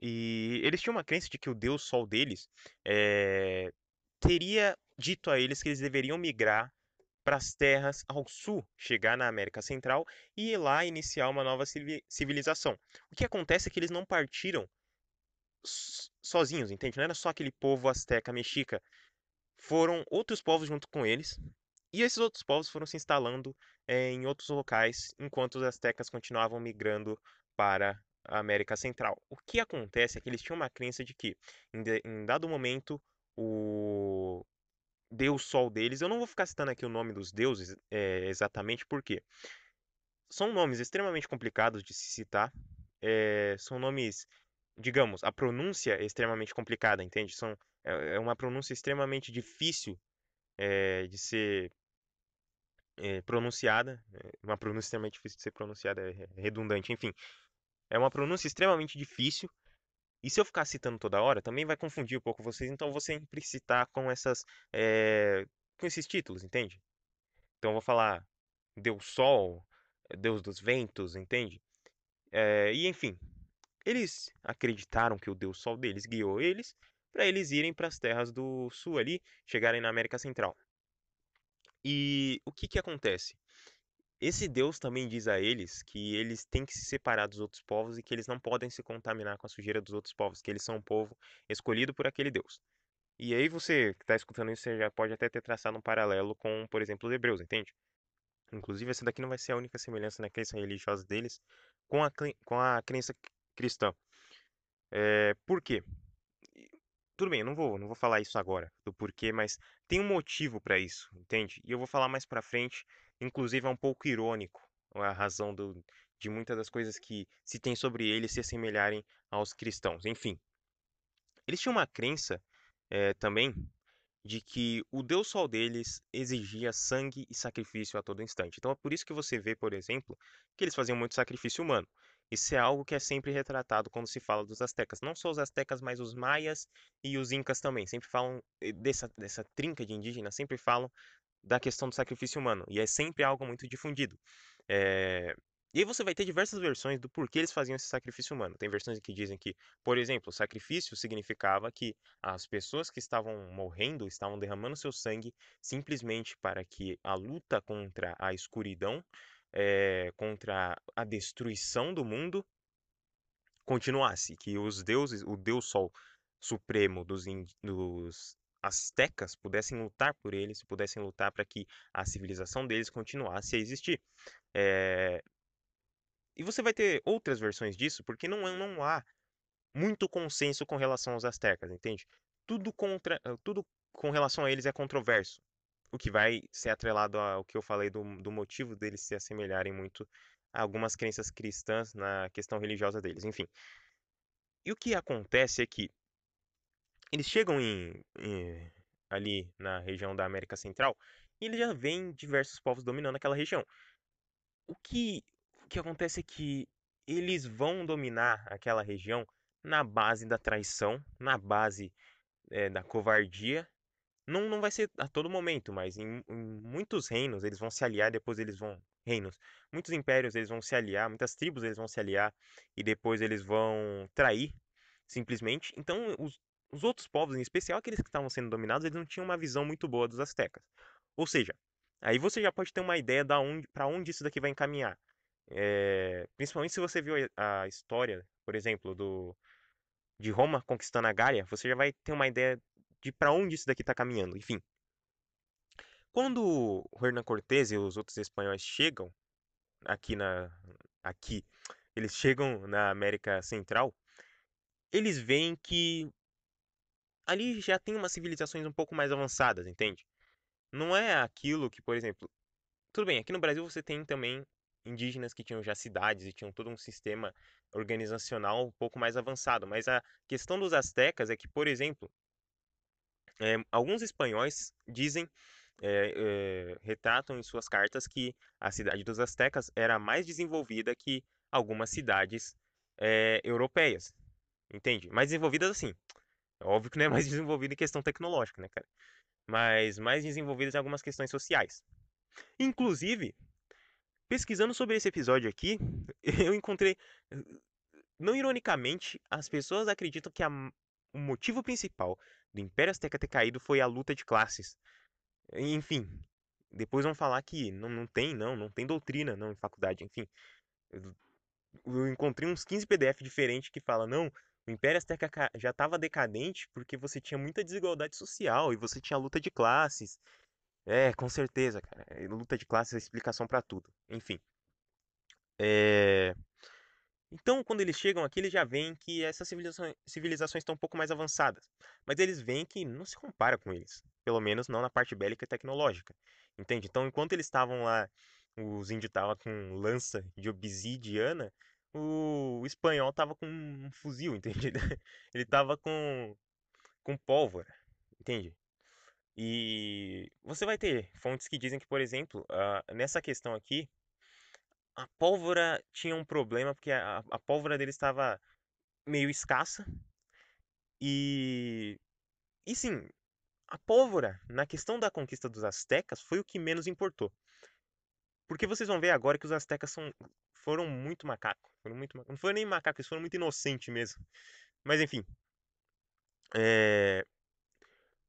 E eles tinham uma crença de que o deus sol deles é, teria dito a eles que eles deveriam migrar para as terras ao sul, chegar na América Central e ir lá iniciar uma nova civilização. O que acontece é que eles não partiram sozinhos, entende? Não era só aquele povo asteca mexica. Foram outros povos junto com eles. E esses outros povos foram se instalando é, em outros locais, enquanto os astecas continuavam migrando para América Central. O que acontece é que eles tinham uma crença de que, em, de, em dado momento, o deus sol deles, eu não vou ficar citando aqui o nome dos deuses é, exatamente porque são nomes extremamente complicados de se citar, é, são nomes, digamos, a pronúncia é extremamente complicada, entende? São, é, é uma pronúncia extremamente difícil é, de ser é, pronunciada, é, uma pronúncia extremamente difícil de ser pronunciada, é redundante, enfim. É uma pronúncia extremamente difícil. E se eu ficar citando toda hora, também vai confundir um pouco vocês. Então eu vou sempre citar com essas, é, com esses títulos, entende? Então eu vou falar Deus Sol, Deus dos Ventos, entende? É, e enfim, eles acreditaram que o Deus Sol deles guiou eles para eles irem para as terras do Sul ali, chegarem na América Central. E o que que acontece? Esse Deus também diz a eles que eles têm que se separar dos outros povos e que eles não podem se contaminar com a sujeira dos outros povos, que eles são um povo escolhido por aquele Deus. E aí você que está escutando isso, você já pode até ter traçado um paralelo com, por exemplo, os hebreus, entende? Inclusive, essa daqui não vai ser a única semelhança na crença religiosa deles com a, com a crença cristã. É, por quê? Tudo bem, não vou, não vou falar isso agora, do porquê, mas tem um motivo para isso, entende? E eu vou falar mais para frente Inclusive é um pouco irônico a razão do, de muitas das coisas que se tem sobre eles se assemelharem aos cristãos. Enfim, eles tinham uma crença é, também de que o Deus Sol deles exigia sangue e sacrifício a todo instante. Então é por isso que você vê, por exemplo, que eles faziam muito sacrifício humano. Isso é algo que é sempre retratado quando se fala dos astecas. Não só os astecas, mas os maias e os incas também. Sempre falam eh, dessa, dessa trinca de indígenas, sempre falam da questão do sacrifício humano. E é sempre algo muito difundido. É... E aí você vai ter diversas versões do porquê eles faziam esse sacrifício humano. Tem versões que dizem que, por exemplo, o sacrifício significava que as pessoas que estavam morrendo estavam derramando seu sangue simplesmente para que a luta contra a escuridão, é, contra a destruição do mundo, continuasse. Que os deuses, o Deus Sol Supremo dos, dos astecas pudessem lutar por eles, pudessem lutar para que a civilização deles continuasse a existir. É... E você vai ter outras versões disso, porque não, não há muito consenso com relação aos astecas, entende? Tudo, contra, tudo com relação a eles é controverso, o que vai ser atrelado ao que eu falei do, do motivo deles se assemelharem muito a algumas crenças cristãs na questão religiosa deles, enfim. E o que acontece é que eles chegam em, em, ali na região da América Central e eles já veem diversos povos dominando aquela região. O que, o que acontece é que eles vão dominar aquela região na base da traição, na base é, da covardia. Não, não vai ser a todo momento, mas em, em muitos reinos eles vão se aliar, depois eles vão reinos. Muitos impérios eles vão se aliar, muitas tribos eles vão se aliar e depois eles vão trair simplesmente. Então os os outros povos, em especial aqueles que estavam sendo dominados, eles não tinham uma visão muito boa dos astecas. Ou seja, aí você já pode ter uma ideia da onde, para onde isso daqui vai encaminhar. É, principalmente se você viu a, história, por exemplo, do de Roma conquistando a Gália, você já vai ter uma ideia de para onde isso daqui está caminhando. Enfim, quando o Hernán Cortés e os outros espanhóis chegam aqui na aqui eles chegam na América Central, eles veem que ali já tem umas civilizações um pouco mais avançadas, entende? Não é aquilo que, por exemplo, tudo bem, aqui no Brasil você tem também indígenas que tinham já cidades e tinham todo um sistema organizacional um pouco mais avançado, mas a questão dos astecas é que, por exemplo, é, alguns espanhóis dizem, é, é, retratam em suas cartas que a cidade dos astecas era mais desenvolvida que algumas cidades europeias, entende? Mais desenvolvidas assim. É óbvio que não é mais desenvolvida em questão tecnológica, né, cara? Mas mais desenvolvidas em algumas questões sociais. Inclusive, pesquisando sobre esse episódio aqui, eu encontrei. Não ironicamente, as pessoas acreditam que a, o motivo principal do Império Azteca ter caído foi a luta de classes. Enfim, depois vão falar que não, não tem, não, não tem doutrina, não, em faculdade, enfim. Eu, eu encontrei uns 15 PDF diferentes que falam, não, o Império Azteca já estava decadente porque você tinha muita desigualdade social e você tinha luta de classes. É, com certeza, cara. Luta de classes é explicação para tudo. Enfim. É... Então, quando eles chegam aqui, eles já veem que essas civilizações, civilizações estão um pouco mais avançadas. Mas eles veem que não se compara com eles. Pelo menos não na parte bélica e tecnológica. Entende? Então, enquanto eles estavam lá, os índios estavam com lança de obsidiana, o, espanhol estava com um fuzil, entende? Ele estava com, com pólvora, entende? E você vai ter fontes que dizem que, por exemplo, uh, nessa questão aqui, a pólvora tinha um problema porque a, a pólvora dele estava meio escassa. E, e sim, a pólvora na questão da conquista dos astecas foi o que menos importou. Porque vocês vão ver agora que os astecas são, foram muito macacos. Foram muito, não foram nem macacos, eles foram muito inocentes mesmo. Mas enfim. É,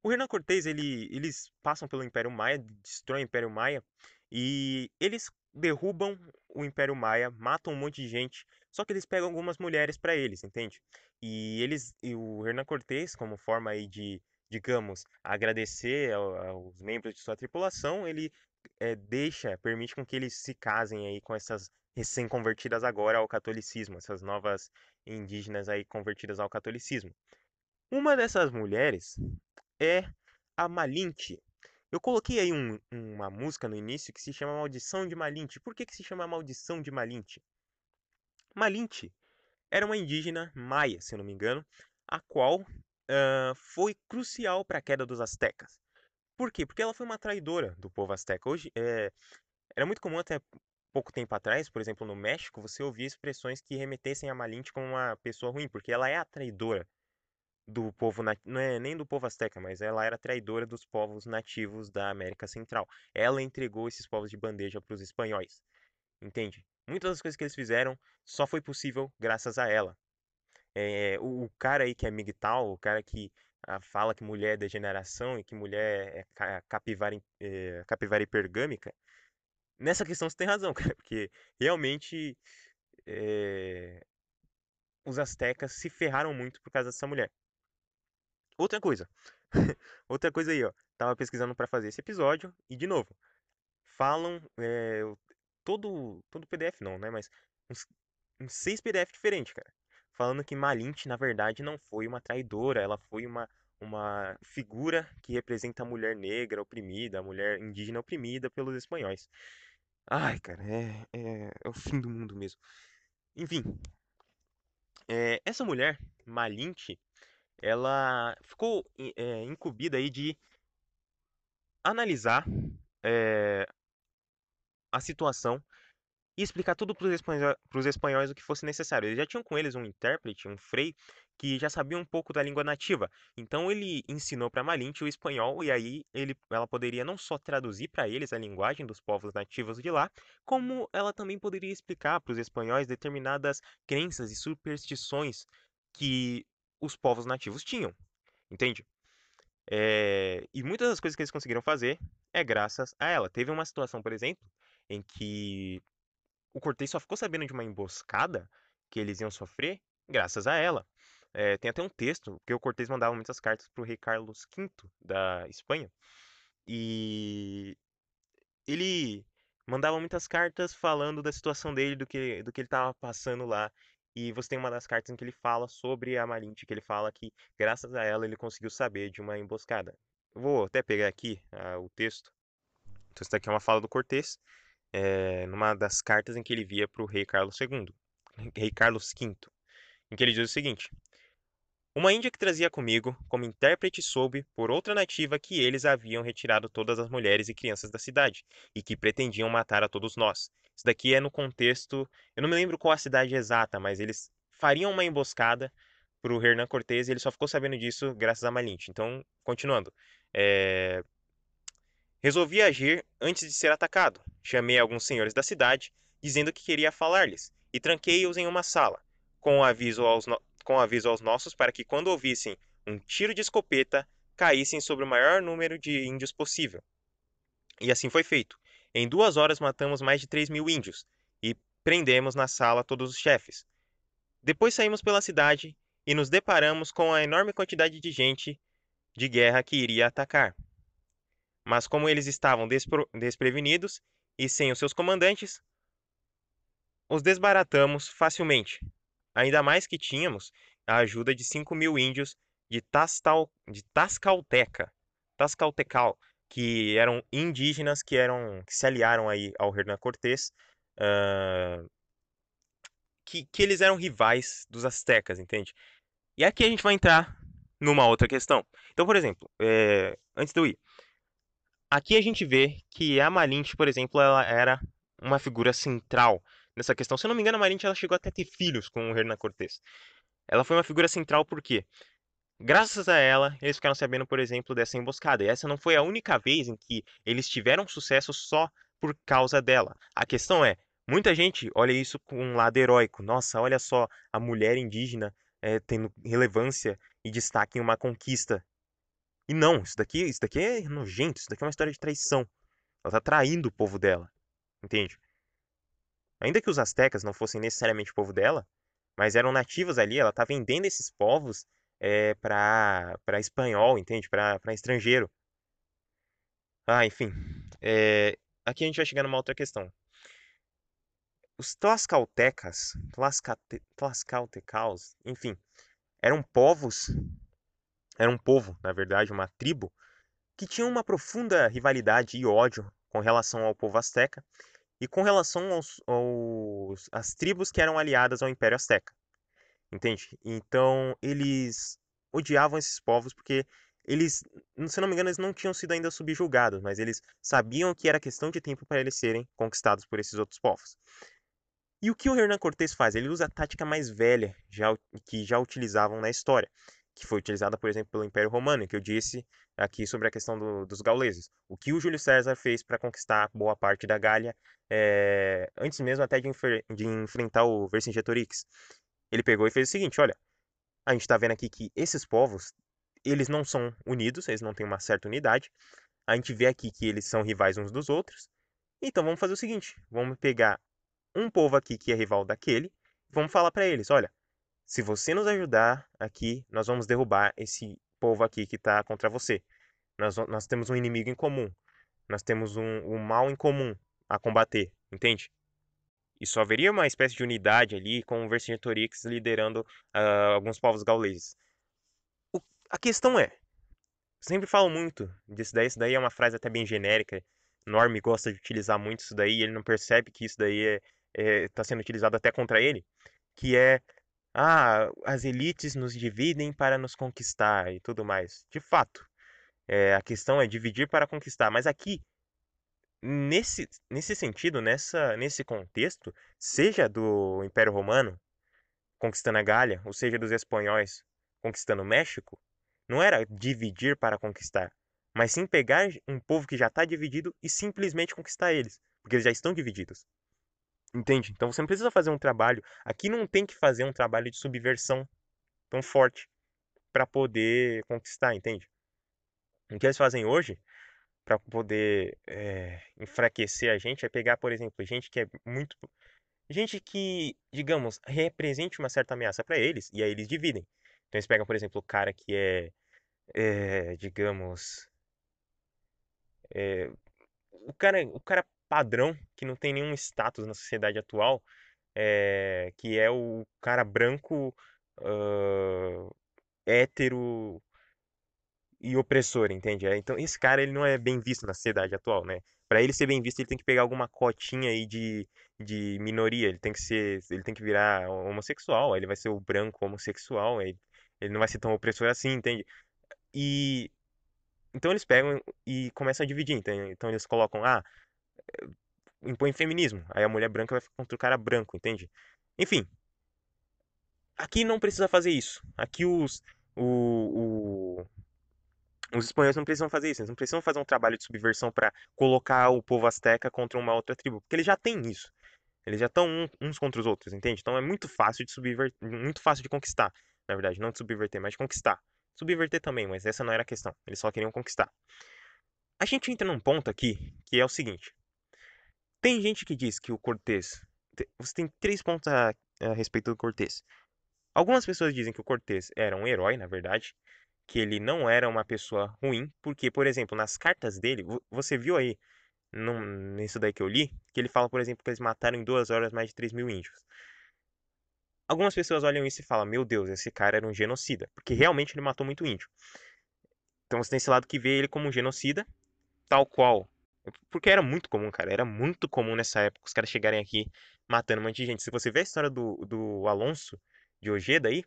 o Hernan Cortés, ele, eles passam pelo Império Maia, destroem o Império Maia. E eles derrubam o Império Maia, matam um monte de gente, só que eles pegam algumas mulheres para eles, entende? E eles e o Hernan Cortés, como forma aí de, digamos, agradecer aos membros de sua tripulação, ele é, deixa, permite com que eles se casem aí com essas recém-convertidas agora ao catolicismo, essas novas indígenas aí convertidas ao catolicismo. Uma dessas mulheres é a Malinche, eu coloquei aí um, uma música no início que se chama Maldição de Malinche. Por que, que se chama Maldição de Malinche? Malinche era uma indígena maia, se eu não me engano, a qual uh, foi crucial para a queda dos astecas. Por quê? Porque ela foi uma traidora do povo asteca. Hoje, é, era muito comum até pouco tempo atrás, por exemplo, no México, você ouvia expressões que remetessem a Malinche como uma pessoa ruim, porque ela é a traidora do povo não é nem do povo asteca, mas ela era traidora dos povos nativos da América Central. Ela entregou esses povos de bandeja para os espanhóis. Entende? Muitas das coisas que eles fizeram só foi possível graças a ela. É, o, o, cara aí que é migtal, o cara que ah, fala que mulher é degeneração e que mulher é capivara, é, capivara hipergâmica, nessa questão você tem razão, cara, porque realmente é, os astecas se ferraram muito por causa dessa mulher. Outra coisa. Outra coisa aí, ó. Tava pesquisando para fazer esse episódio e, de novo, falam é, todo todo PDF não, né? Mas uns, uns seis PDF diferentes, cara. Falando que Malint, na verdade, não foi uma traidora. Ela foi uma, uma figura que representa a mulher negra oprimida, a mulher indígena oprimida pelos espanhóis. Ai, cara, é, é, é o fim do mundo mesmo. Enfim, é, essa mulher, Malint, ela ficou é, incumbida aí de analisar é, a situação e explicar tudo para os espanhóis o que fosse necessário. Eles já tinham com eles um intérprete, um frei, que já sabia um pouco da língua nativa. Então ele ensinou para Malinte o espanhol e aí ele, ela poderia não só traduzir para eles a linguagem dos povos nativos de lá, como ela também poderia explicar para os espanhóis determinadas crenças e superstições que os povos nativos tinham, entende? É, e muitas das coisas que eles conseguiram fazer é graças a ela. Teve uma situação, por exemplo, em que o Cortez só ficou sabendo de uma emboscada que eles iam sofrer graças a ela. É, tem até um texto que o Cortez mandava muitas cartas para o rei Carlos V da Espanha. E ele mandava muitas cartas falando da situação dele, do que, do que ele estava passando lá. E você tem uma das cartas em que ele fala sobre a Malinte, que ele fala que, graças a ela, ele conseguiu saber de uma emboscada. Vou até pegar aqui uh, o texto. Então, isso daqui é uma fala do Cortês, é, numa das cartas em que ele via para o rei Carlos II, rei Carlos V, em que ele diz o seguinte: uma índia que trazia comigo, como intérprete, soube, por outra nativa, que eles haviam retirado todas as mulheres e crianças da cidade, e que pretendiam matar a todos nós. Isso daqui é no contexto. Eu não me lembro qual a cidade exata, mas eles fariam uma emboscada para o Hernan Cortés e ele só ficou sabendo disso graças a Malinte. Então, continuando. É... Resolvi agir antes de ser atacado. Chamei alguns senhores da cidade, dizendo que queria falar-lhes, e tranquei-os em uma sala, com aviso aos, no com aviso aos nossos para que, quando ouvissem um tiro de escopeta, caíssem sobre o maior número de índios possível. E assim foi feito. Em duas horas matamos mais de 3 mil índios e prendemos na sala todos os chefes. Depois saímos pela cidade e nos deparamos com a enorme quantidade de gente de guerra que iria atacar. Mas como eles estavam desprevenidos e sem os seus comandantes, os desbaratamos facilmente, Ainda mais que tínhamos a ajuda de 5 mil índios de, Tastal, de Tascalteca, Tascaltecal, que eram indígenas que eram que se aliaram aí ao Hernán Cortés, uh, que, que eles eram rivais dos astecas, entende? E aqui a gente vai entrar numa outra questão. Então, por exemplo, é, antes de eu ir, aqui a gente vê que a Malinte, por exemplo, ela era uma figura central nessa questão. Se eu não me engano, a Marinha ela chegou até a ter filhos com o Hernan Cortés. Ela foi uma figura central porque, graças a ela, eles ficaram sabendo, por exemplo, dessa emboscada. E essa não foi a única vez em que eles tiveram sucesso só por causa dela. A questão é, muita gente olha isso com um lado heróico. Nossa, olha só, a mulher indígena é, tendo relevância e destaque em uma conquista. E não, isso daqui, isso daqui é nojento, isso daqui é uma história de traição. Ela está traindo o povo dela, entende? Ainda que os astecas não fossem necessariamente o povo dela, mas eram nativos ali, ela está vendendo esses povos é, para espanhol, entende? Para estrangeiro. Ah, enfim. É, aqui a gente vai chegar numa outra questão. Os Tlaxcaltecas, Tlaxcaltecaus, enfim, eram povos, era um povo, na verdade, uma tribo, que tinha uma profunda rivalidade e ódio com relação ao povo asteca e com relação aos, aos às tribos que eram aliadas ao Império Azteca. Entende? Então, eles odiavam esses povos porque eles, se não me engano, eles não tinham sido ainda subjugados, mas eles sabiam que era questão de tempo para eles serem conquistados por esses outros povos. E o que o Hernán Cortés faz? Ele usa a tática mais velha já, que já utilizavam na história, que foi utilizada, por exemplo, pelo Império Romano, que eu disse aqui sobre a questão do, dos gauleses. O que o Júlio César fez para conquistar boa parte da Gália, é, antes mesmo até de, de enfrentar o Vercingetorix. Ele pegou e fez o seguinte, olha, a gente está vendo aqui que esses povos, eles não são unidos, eles não têm uma certa unidade. A gente vê aqui que eles são rivais uns dos outros. Então vamos fazer o seguinte, vamos pegar um povo aqui que é rival daquele, vamos falar para eles, olha, se você nos ajudar aqui, nós vamos derrubar esse povo aqui que está contra você. Nós, nós temos um inimigo em comum. Nós temos um, um mal em comum a combater, entende? E só haveria uma espécie de unidade ali com o Vercingetorix liderando uh, alguns povos gauleses. O, a questão é, sempre falo muito disso daí, isso daí é uma frase até bem genérica. Norm gosta de utilizar muito isso daí, ele não percebe que isso daí está é, é, tá sendo utilizado até contra ele, que é ah, as elites nos dividem para nos conquistar e tudo mais. De fato, é, a questão é dividir para conquistar. Mas aqui, nesse, nesse sentido, nessa, nesse contexto, seja do Império Romano conquistando a Gália, ou seja dos espanhóis conquistando o México, não era dividir para conquistar, mas sim pegar um povo que já está dividido e simplesmente conquistar eles, porque eles já estão divididos. Entende? Então você não precisa fazer um trabalho. Aqui não tem que fazer um trabalho de subversão tão forte para poder conquistar, entende? O que eles fazem hoje para poder é, enfraquecer a gente é pegar, por exemplo, gente que é muito. Gente que, digamos, represente uma certa ameaça para eles e aí eles dividem. Então eles pegam, por exemplo, o cara que é, é digamos. É, o, cara, o cara padrão que não tem nenhum status na sociedade atual, é, que é o cara branco, uh, hétero e opressor, entende? É, então esse cara ele não é bem visto na sociedade atual, né? Para ele ser bem visto, ele tem que pegar alguma cotinha aí de, de minoria, ele tem que ser, ele tem que virar homossexual, ele vai ser o branco homossexual, ele, ele não vai ser tão opressor assim, entende? E então eles pegam e começam a dividir, entende? Então eles colocam, ah, impõe feminismo, aí a mulher branca vai ficar contra o cara branco, entende? Enfim, aqui não precisa fazer isso. Aqui os o, o os espanhóis não precisam fazer isso, eles não precisam fazer um trabalho de subversão para colocar o povo asteca contra uma outra tribo, porque eles já têm isso. Eles já estão uns contra os outros, entende? Então é muito fácil de subverter, muito fácil de conquistar, na verdade, não de subverter, mas de conquistar. Subverter também, mas essa não era a questão. Eles só queriam conquistar. A gente entra num ponto aqui que é o seguinte: tem gente que diz que o Cortês. Você tem três pontos a, a respeito do Cortês. Algumas pessoas dizem que o Cortês era um herói, na verdade, que ele não era uma pessoa ruim, porque, por exemplo, nas cartas dele, você viu aí, num, nisso daí que eu li, que ele fala, por exemplo, que eles mataram em duas horas mais de 3 mil índios. Algumas pessoas olham isso e falam, meu Deus, esse cara era um genocida, porque realmente ele matou muito índio. Então você tem esse lado que vê ele como um genocida, tal qual. Porque era muito comum, cara, era muito comum nessa época os caras chegarem aqui matando um monte de gente. Se você vê a história do, do Alonso de Ojeda aí,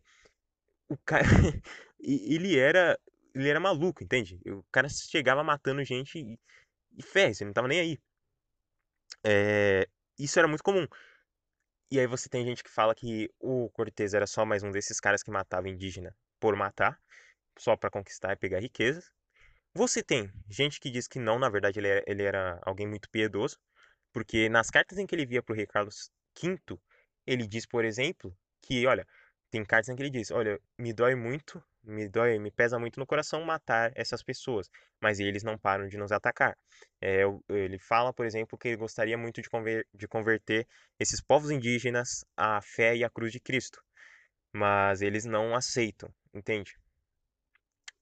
o cara ele era ele era maluco, entende? O cara chegava matando gente e, e fé, você não tava nem aí. É, isso era muito comum. E aí você tem gente que fala que o Cortez era só mais um desses caras que matava indígena por matar, só para conquistar e pegar riquezas. Você tem gente que diz que não, na verdade ele era, ele era alguém muito piedoso, porque nas cartas em que ele via pro rei Carlos V, ele diz, por exemplo, que, olha, tem cartas em que ele diz: Olha, me dói muito, me dói, me pesa muito no coração matar essas pessoas, mas eles não param de nos atacar. É, ele fala, por exemplo, que ele gostaria muito de, conver, de converter esses povos indígenas à fé e à cruz de Cristo, mas eles não aceitam, entende?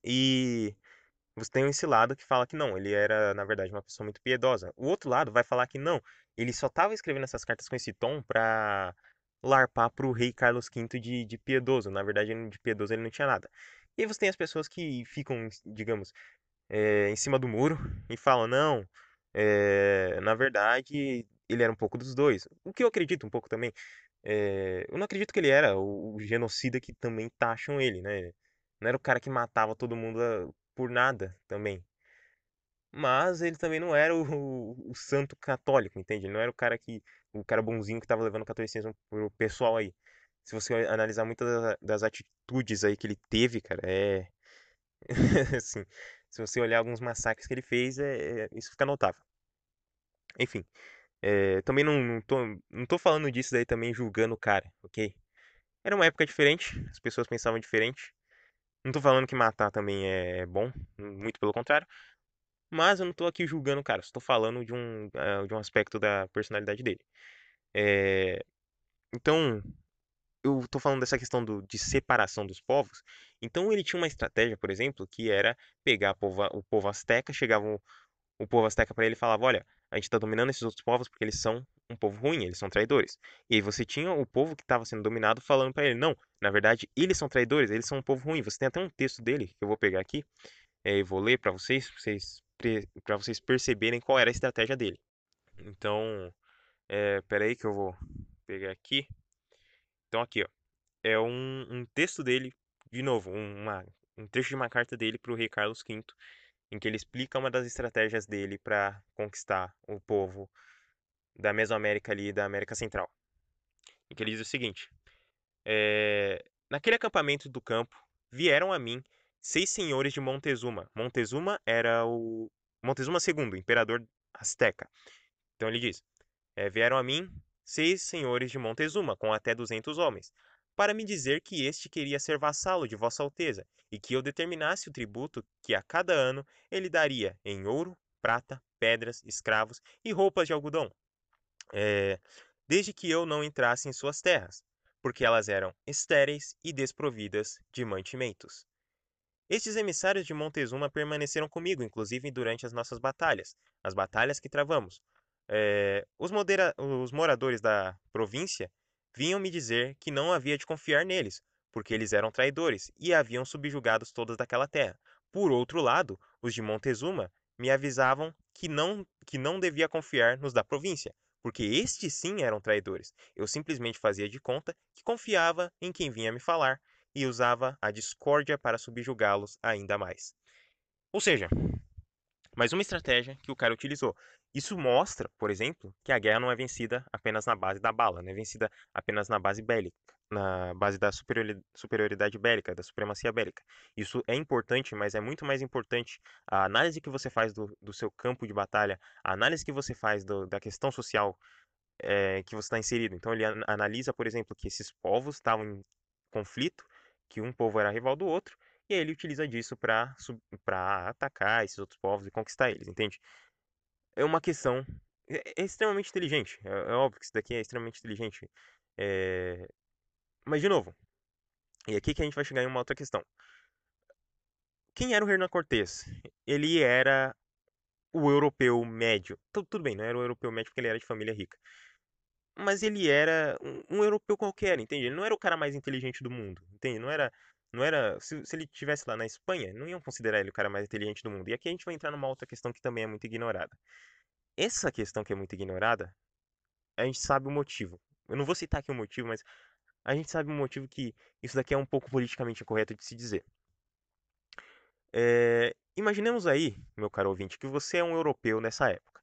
E você tem esse lado que fala que não, ele era, na verdade, uma pessoa muito piedosa. O outro lado vai falar que não, ele só estava escrevendo essas cartas com esse tom para larpar para o rei Carlos V de, de piedoso. Na verdade, de piedoso ele não tinha nada. E você tem as pessoas que ficam, digamos, é, em cima do muro e falam, não, é, na verdade, ele era um pouco dos dois. O que eu acredito um pouco também. É, eu não acredito que ele era o, o genocida que também taxam ele, né? Não era o cara que matava todo mundo ah, por nada também. Mas ele também não era o, o, o santo católico, entende? Ele não era o cara que o cara bonzinho que estava levando o catolicismo pro pessoal aí. Se você analisar muitas das atitudes aí que ele teve, cara, é assim, se você olhar alguns massacres que ele fez, é, é isso fica notável. Enfim, é, também não, não, tô, não tô falando disso daí também julgando o cara, ok? Era uma época diferente, as pessoas pensavam diferente. Não tô falando que matar também é bom, muito pelo contrário. Mas eu não tô aqui julgando o cara, estou falando de um, uh, de um aspecto da personalidade dele. É, então, eu tô falando dessa questão do, de separação dos povos. Então, ele tinha uma estratégia, por exemplo, que era pegar povo, o povo asteca, chegava o, o povo asteca para ele e falava: Olha, a gente está dominando esses outros povos porque eles são um povo ruim, eles são traidores. E aí você tinha o povo que estava sendo dominado falando para ele: Não, na verdade, eles são traidores, eles são um povo ruim. Você tem até um texto dele que eu vou pegar aqui é, e vou ler para vocês, pra vocês para vocês perceberem qual era a estratégia dele. Então, é, peraí que eu vou pegar aqui. Então aqui, ó, é um, um texto dele, de novo, uma, um trecho de uma carta dele para o rei Carlos V, em que ele explica uma das estratégias dele para conquistar o povo da Mesoamérica ali da América Central. Em que ele diz o seguinte: é, Naquele acampamento do campo vieram a mim seis senhores de Montezuma. Montezuma era o Montezuma II, imperador azteca. Então ele diz: é, Vieram a mim seis senhores de Montezuma, com até duzentos homens, para me dizer que este queria ser vassalo de Vossa Alteza, e que eu determinasse o tributo que a cada ano ele daria em ouro, prata, pedras, escravos e roupas de algodão, é, desde que eu não entrasse em suas terras, porque elas eram estéreis e desprovidas de mantimentos. Estes emissários de Montezuma permaneceram comigo, inclusive durante as nossas batalhas, as batalhas que travamos. É, os, os moradores da província vinham me dizer que não havia de confiar neles, porque eles eram traidores e haviam subjugados todas daquela terra. Por outro lado, os de Montezuma me avisavam que não, que não devia confiar nos da província, porque estes sim eram traidores. Eu simplesmente fazia de conta que confiava em quem vinha me falar e usava a discórdia para subjugá-los ainda mais. Ou seja, mais uma estratégia que o cara utilizou. Isso mostra, por exemplo, que a guerra não é vencida apenas na base da bala, não é vencida apenas na base bélica, na base da superioridade bélica, da supremacia bélica. Isso é importante, mas é muito mais importante a análise que você faz do, do seu campo de batalha, a análise que você faz do, da questão social é, que você está inserido. Então ele analisa, por exemplo, que esses povos estavam em conflito, que um povo era rival do outro, e aí ele utiliza disso para atacar esses outros povos e conquistar eles, entende? É uma questão. É, é extremamente inteligente. É, é, óbvio que isso daqui é extremamente inteligente. É, mas, de novo, e aqui que a gente vai chegar em uma outra questão. Quem era o Hernan Cortés? Ele era o europeu médio. Tudo, tudo bem, não era o europeu médio porque ele era de família rica. Mas ele era um, um, europeu qualquer, entende? Ele não era o cara mais inteligente do mundo, entende? Não era. Não era se, se ele tivesse lá na Espanha, não iam considerar ele o cara mais inteligente do mundo. E aqui a gente vai entrar numa outra questão que também é muito ignorada. Essa questão que é muito ignorada, a gente sabe o motivo. Eu não vou citar aqui o motivo, mas a gente sabe o motivo que isso daqui é um pouco politicamente incorreto de se dizer. É, imaginemos aí, meu caro ouvinte, que você é um europeu nessa época.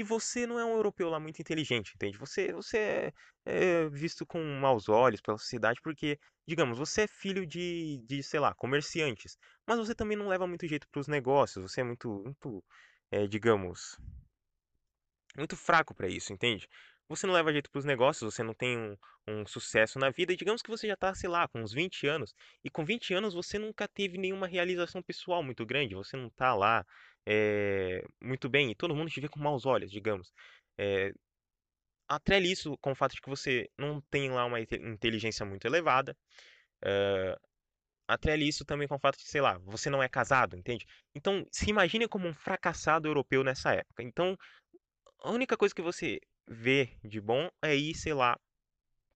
E você não é um europeu lá muito inteligente, entende? Você, você é, é visto com maus olhos pela sociedade porque, digamos, você é filho de, de sei lá, comerciantes. Mas você também não leva muito jeito para os negócios. Você é muito, muito é, digamos, muito fraco para isso, entende? você não leva jeito para os negócios, você não tem um, um, sucesso na vida, e digamos que você já está, sei lá, com uns 20 anos, e com 20 anos você nunca teve nenhuma realização pessoal muito grande, você não está lá é, muito bem, e todo mundo te vê com maus olhos, digamos. É, atrele isso com o fato de que você não tem lá uma inteligência muito elevada, é, atrele isso também com o fato de, sei lá, você não é casado, entende? Então, se imagine como um fracassado europeu nessa época. Então, a única coisa que você ver de bom é ir, sei lá,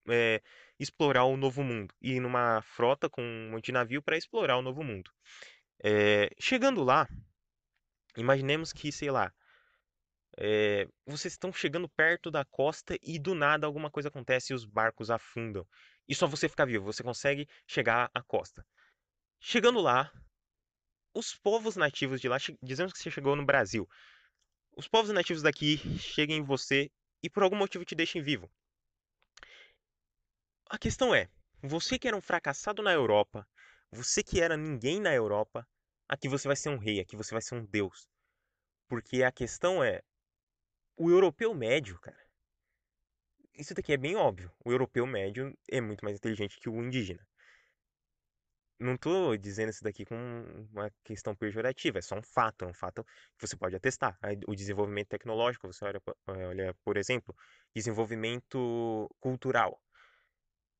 é, explorar o novo mundo. Ir numa frota com um monte de navio para explorar o novo mundo. É, chegando lá, imaginemos que, sei lá, é, vocês estão chegando perto da costa e do nada alguma coisa acontece e os barcos afundam. E só você fica vivo, você consegue chegar à costa. Chegando lá, os povos nativos de lá, dizemos que você chegou no Brasil. Os povos nativos daqui chegam em você e por algum motivo te deixem vivo. A questão é, você que era um fracassado na Europa, você que era ninguém na Europa, aqui você vai ser um rei, aqui você vai ser um deus. Porque a questão é, o europeu médio, cara, isso daqui é bem óbvio. O europeu médio é muito mais inteligente que o indígena não estou dizendo isso daqui com uma questão pejorativa, é só um fato, é um fato que você pode atestar. O desenvolvimento tecnológico, você olha, olha, por exemplo, desenvolvimento cultural.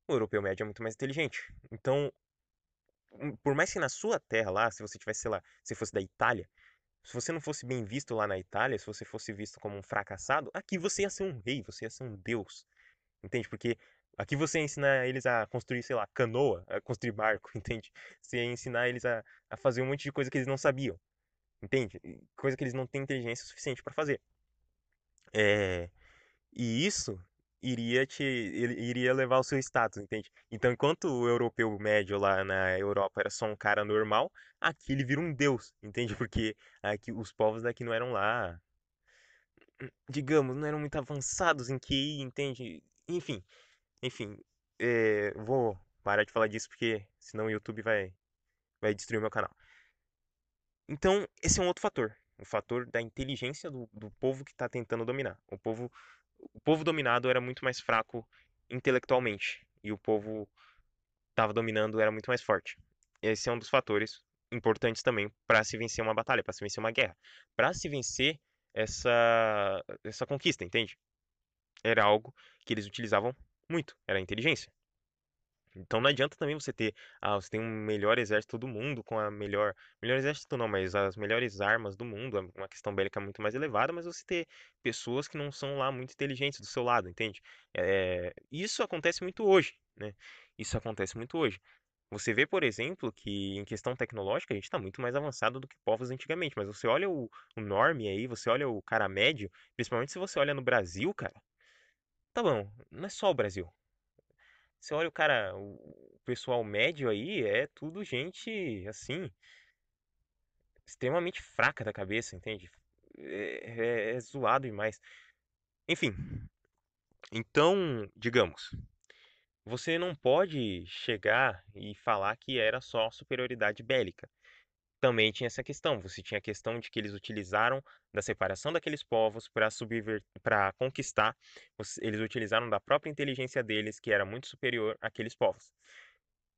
O europeu médio é muito mais inteligente. Então, por mais que na sua terra lá, se você tivesse, sei lá, se fosse da Itália, se você não fosse bem visto lá na Itália, se você fosse visto como um fracassado, aqui você ia ser um rei, você ia ser um deus. Entende? Porque Aqui você ensina eles a construir, sei lá, canoa, a construir barco, entende? Você ensinar eles a, a fazer um monte de coisa que eles não sabiam, entende? Coisa que eles não têm inteligência suficiente para fazer. É, e isso iria te iria levar ao seu status, entende? Então, enquanto o europeu médio lá na Europa era só um cara normal, aqui ele vira um deus, entende? Porque aqui os povos daqui não eram lá, digamos, não eram muito avançados em QI, entende? Enfim, enfim, é, vou parar de falar disso porque senão o YouTube vai, vai destruir o meu canal. Então, esse é um outro fator. O fator da inteligência do, do povo que está tentando dominar. O povo, o povo dominado era muito mais fraco intelectualmente. E o povo estava dominando era muito mais forte. Esse é um dos fatores importantes também para se vencer uma batalha, para se vencer uma guerra. Para se vencer essa, essa conquista, entende? Era algo que eles utilizavam muito, era a inteligência. Então não adianta também você ter, ah, você tem um melhor exército do mundo com a melhor, melhor exército não, mas as melhores armas do mundo, é uma questão bélica muito mais elevada, mas você ter pessoas que não são lá muito inteligentes do seu lado, entende? É, isso acontece muito hoje, né? Isso acontece muito hoje. Você vê, por exemplo, que em questão tecnológica a gente está muito mais avançado do que povos antigamente, mas você olha o, o norme aí, você olha o cara médio, principalmente se você olha no Brasil, cara. Tá bom, não é só o Brasil. Você olha o cara, o pessoal médio aí, é tudo gente assim, extremamente fraca da cabeça, entende? É, é, é zoado demais. Enfim, então, digamos, você não pode chegar e falar que era só superioridade bélica. Também tinha essa questão. Você tinha a questão de que eles utilizaram da separação daqueles povos para subver... para conquistar. Eles utilizaram da própria inteligência deles, que era muito superior àqueles povos.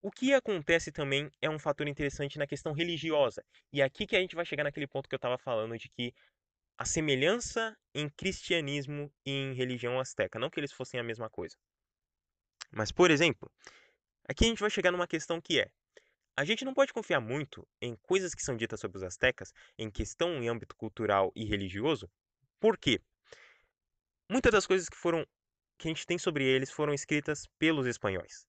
O que acontece também é um fator interessante na questão religiosa. E é aqui que a gente vai chegar naquele ponto que eu estava falando de que a semelhança em cristianismo e em religião asteca, não que eles fossem a mesma coisa. Mas, por exemplo, aqui a gente vai chegar numa questão que é: a gente não pode confiar muito em coisas que são ditas sobre os astecas em questão em âmbito cultural e religioso. Por quê? Muitas das coisas que foram que a gente tem sobre eles foram escritas pelos espanhóis.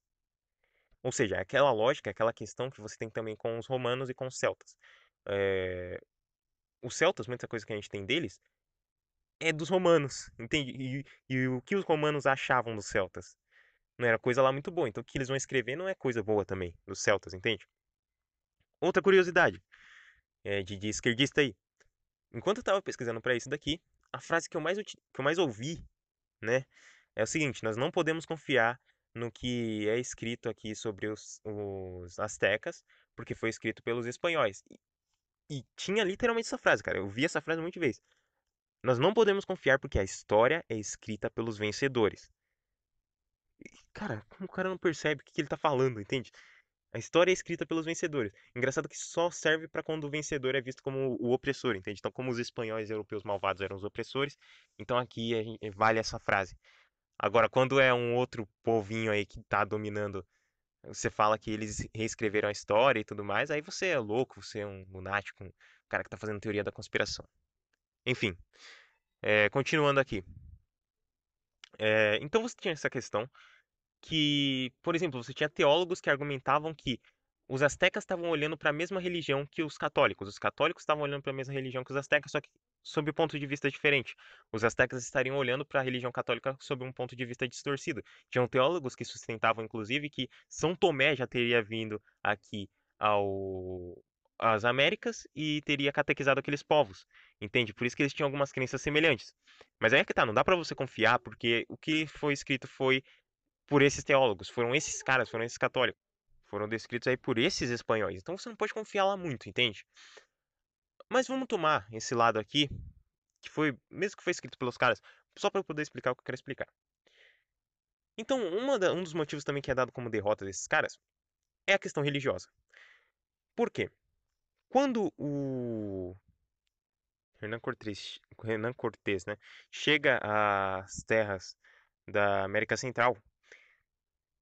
Ou seja, é aquela lógica, aquela questão que você tem também com os romanos e com os celtas. É... Os celtas, muita coisa que a gente tem deles é dos romanos, entende? E, e o que os romanos achavam dos celtas? não era coisa lá muito boa. Então o que eles vão escrever não é coisa boa também, dos celtas, entende? Outra curiosidade é, de, de esquerdista aí. Enquanto eu estava pesquisando para isso daqui, a frase que eu mais, que eu mais ouvi, né, é o seguinte: nós não podemos confiar no que é escrito aqui sobre os, os astecas, porque foi escrito pelos espanhóis. E, e tinha literalmente essa frase, cara. Eu vi essa frase muitas vezes. Nós não podemos confiar porque a história é escrita pelos vencedores. Cara, como o cara não percebe o que, ele tá falando, entende? A história é escrita pelos vencedores. Engraçado que só serve para quando o vencedor é visto como o opressor, entende? Então, como os espanhóis europeus malvados eram os opressores, então aqui é, vale essa frase. Agora, quando é um outro povinho aí que tá dominando, você fala que eles reescreveram a história e tudo mais, aí você é louco, você é um lunático, um cara que tá fazendo teoria da conspiração. Enfim, é, continuando aqui. É, então você tinha essa questão que, por exemplo, você tinha teólogos que argumentavam que os astecas estavam olhando para a mesma religião que os católicos. Os católicos estavam olhando para a mesma religião que os astecas, só que sob um ponto de vista diferente. Os astecas estariam olhando para a religião católica sob um ponto de vista distorcido. Tinham teólogos que sustentavam, inclusive, que São Tomé já teria vindo aqui ao às Américas e teria catequizado aqueles povos, entende? Por isso que eles tinham algumas crenças semelhantes. Mas aí é que tá, não dá para você confiar, porque o que foi escrito foi por esses teólogos, foram esses caras, foram esses católicos, foram descritos aí por esses espanhóis. Então você não pode confiar lá muito, entende? Mas vamos tomar esse lado aqui, que foi, mesmo que foi escrito pelos caras, só para eu poder explicar o que eu quero explicar. Então, da, um dos motivos também que é dado como derrota desses caras é a questão religiosa. Por quê? Quando o Hernan Cortés, Hernan Cortés né, chega às terras da América Central,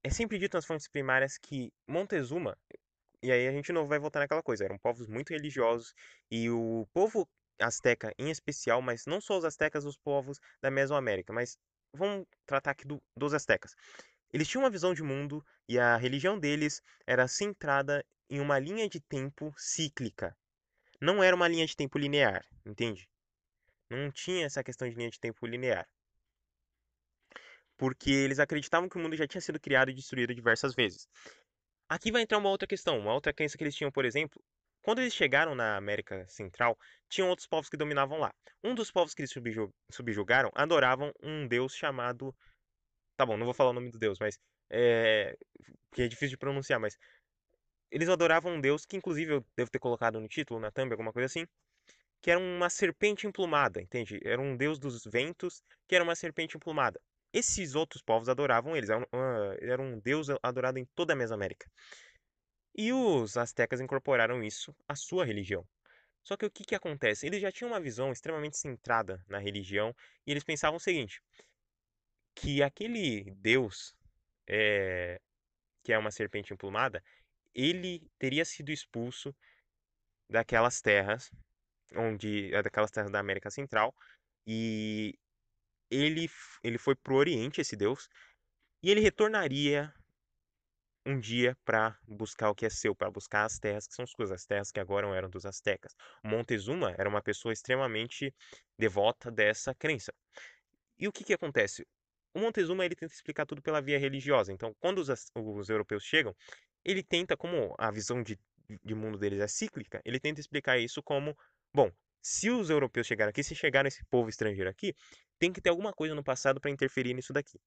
é sempre dito nas fontes primárias que Montezuma, e aí a gente não vai voltar naquela coisa, eram povos muito religiosos e o povo asteca em especial, mas não só os astecas, os povos da Mesoamérica, mas vamos tratar aqui do, dos astecas. Eles tinham uma visão de mundo e a religião deles era centrada em uma linha de tempo cíclica. Não era uma linha de tempo linear, entende? Não tinha essa questão de linha de tempo linear porque eles acreditavam que o mundo já tinha sido criado e destruído diversas vezes. Aqui vai entrar uma outra questão, uma outra crença que eles tinham, por exemplo, quando eles chegaram na América Central, tinham outros povos que dominavam lá. Um dos povos que eles subjugaram adoravam um deus chamado. Tá bom, não vou falar o nome do deus, mas. É... que é difícil de pronunciar, mas. Eles adoravam um deus que, inclusive, eu devo ter colocado no título, na thumb, alguma coisa assim. Que era uma serpente emplumada, entende? Era um deus dos ventos que era uma serpente emplumada. Esses outros povos adoravam eles, era um deus adorado em toda a Mesoamérica. E os astecas incorporaram isso à sua religião. Só que o que, que acontece? Eles já tinham uma visão extremamente centrada na religião e eles pensavam o seguinte: que aquele deus é, que é uma serpente emplumada, ele teria sido expulso daquelas terras, onde é daquelas terras da América Central, e ele, ele foi pro Oriente, esse deus, e ele retornaria um dia para buscar o que é seu, para buscar as terras que são suas, as terras que agora eram dos astecas. Montezuma era uma pessoa extremamente devota dessa crença. E o que que acontece? O Montezuma ele tenta explicar tudo pela via religiosa. Então, quando os, os europeus chegam, ele tenta, como a visão de, de mundo deles é cíclica, ele tenta explicar isso como, bom, se os europeus chegaram aqui, se chegaram esse povo estrangeiro aqui, tem que ter alguma coisa no passado para interferir nisso daqui.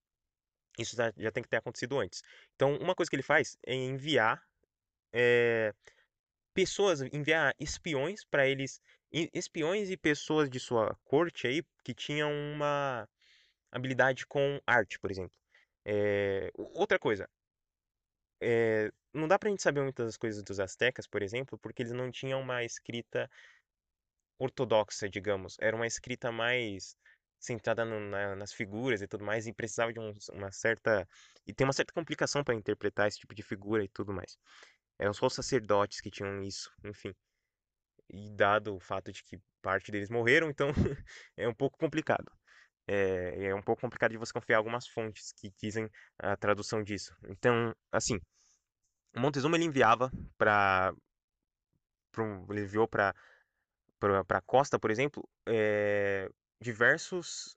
Isso já, tem que ter acontecido antes. Então, uma coisa que ele faz é enviar é, pessoas, enviar espiões para eles, espiões e pessoas de sua corte aí que tinham uma habilidade com arte, por exemplo. É, outra coisa, é, não dá pra gente saber muitas das coisas dos astecas, por exemplo, porque eles não tinham uma escrita ortodoxa, digamos. Era uma escrita mais centrada no, na, nas figuras e tudo mais, e precisava de um, uma certa. E tem uma certa complicação para interpretar esse tipo de figura e tudo mais. Eram só os sacerdotes que tinham isso, enfim. E dado o fato de que parte deles morreram, então é um pouco complicado. É, é um pouco complicado de você confiar algumas fontes que dizem a tradução disso. Então, assim, Montezuma ele enviava para ele enviou para para a costa, por exemplo, é, diversos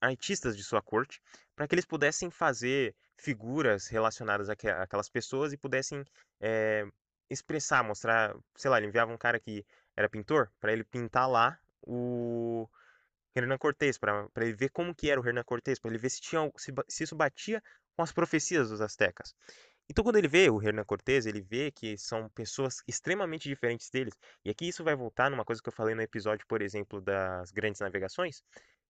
artistas de sua corte para que eles pudessem fazer figuras relacionadas àquelas pessoas e pudessem é, expressar, mostrar, sei lá, ele enviava um cara que era pintor para ele pintar lá o Hernan Cortés, para ele ver como que era o Hernan Cortés, para ele ver se, tinha, se, se isso batia com as profecias dos astecas. Então, quando ele vê o Hernan Cortés, ele vê que são pessoas extremamente diferentes deles. E aqui isso vai voltar numa coisa que eu falei no episódio, por exemplo, das grandes navegações,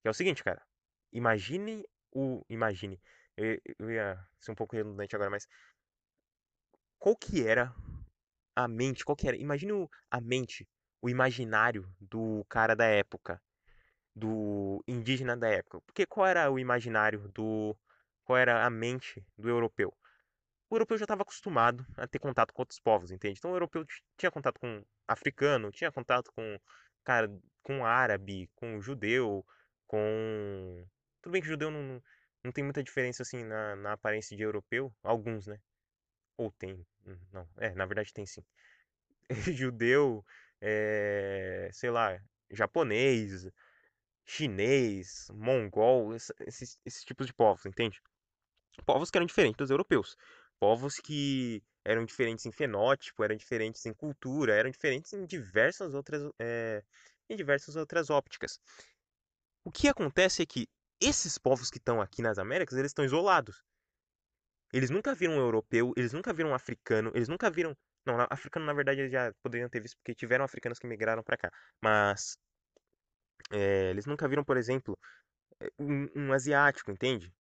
que é o seguinte, cara. Imagine o. Imagine. Eu, eu ia ser um pouco redundante agora, mas. Qual que era a mente? Qual que era? Imagine o, a mente, o imaginário do cara da época. Do indígena da época. Porque qual era o imaginário do. Qual era a mente do europeu? O europeu já estava acostumado a ter contato com outros povos, entende? Então o europeu tinha contato com africano, tinha contato com cara, com árabe, com judeu, com tudo bem que judeu não, não tem muita diferença assim na, na aparência de europeu, alguns, né? Ou tem, hum, não, é, na verdade tem sim. judeu, é, sei lá, japonês, chinês, mongol, esses, esses tipos de povos, entende? Povos que eram diferentes dos europeus povos que eram diferentes em fenótipo, eram diferentes em cultura, eram diferentes em diversas outras, é, em diversas outras ópticas. O que acontece é que esses povos que estão aqui nas Américas, eles estão isolados. Eles nunca viram um europeu, eles nunca viram um africano, eles nunca viram. Não, africano na verdade eles já poderiam ter visto porque tiveram africanos que migraram para cá. Mas é, eles nunca viram, por exemplo, eh, um, um asiático, entende?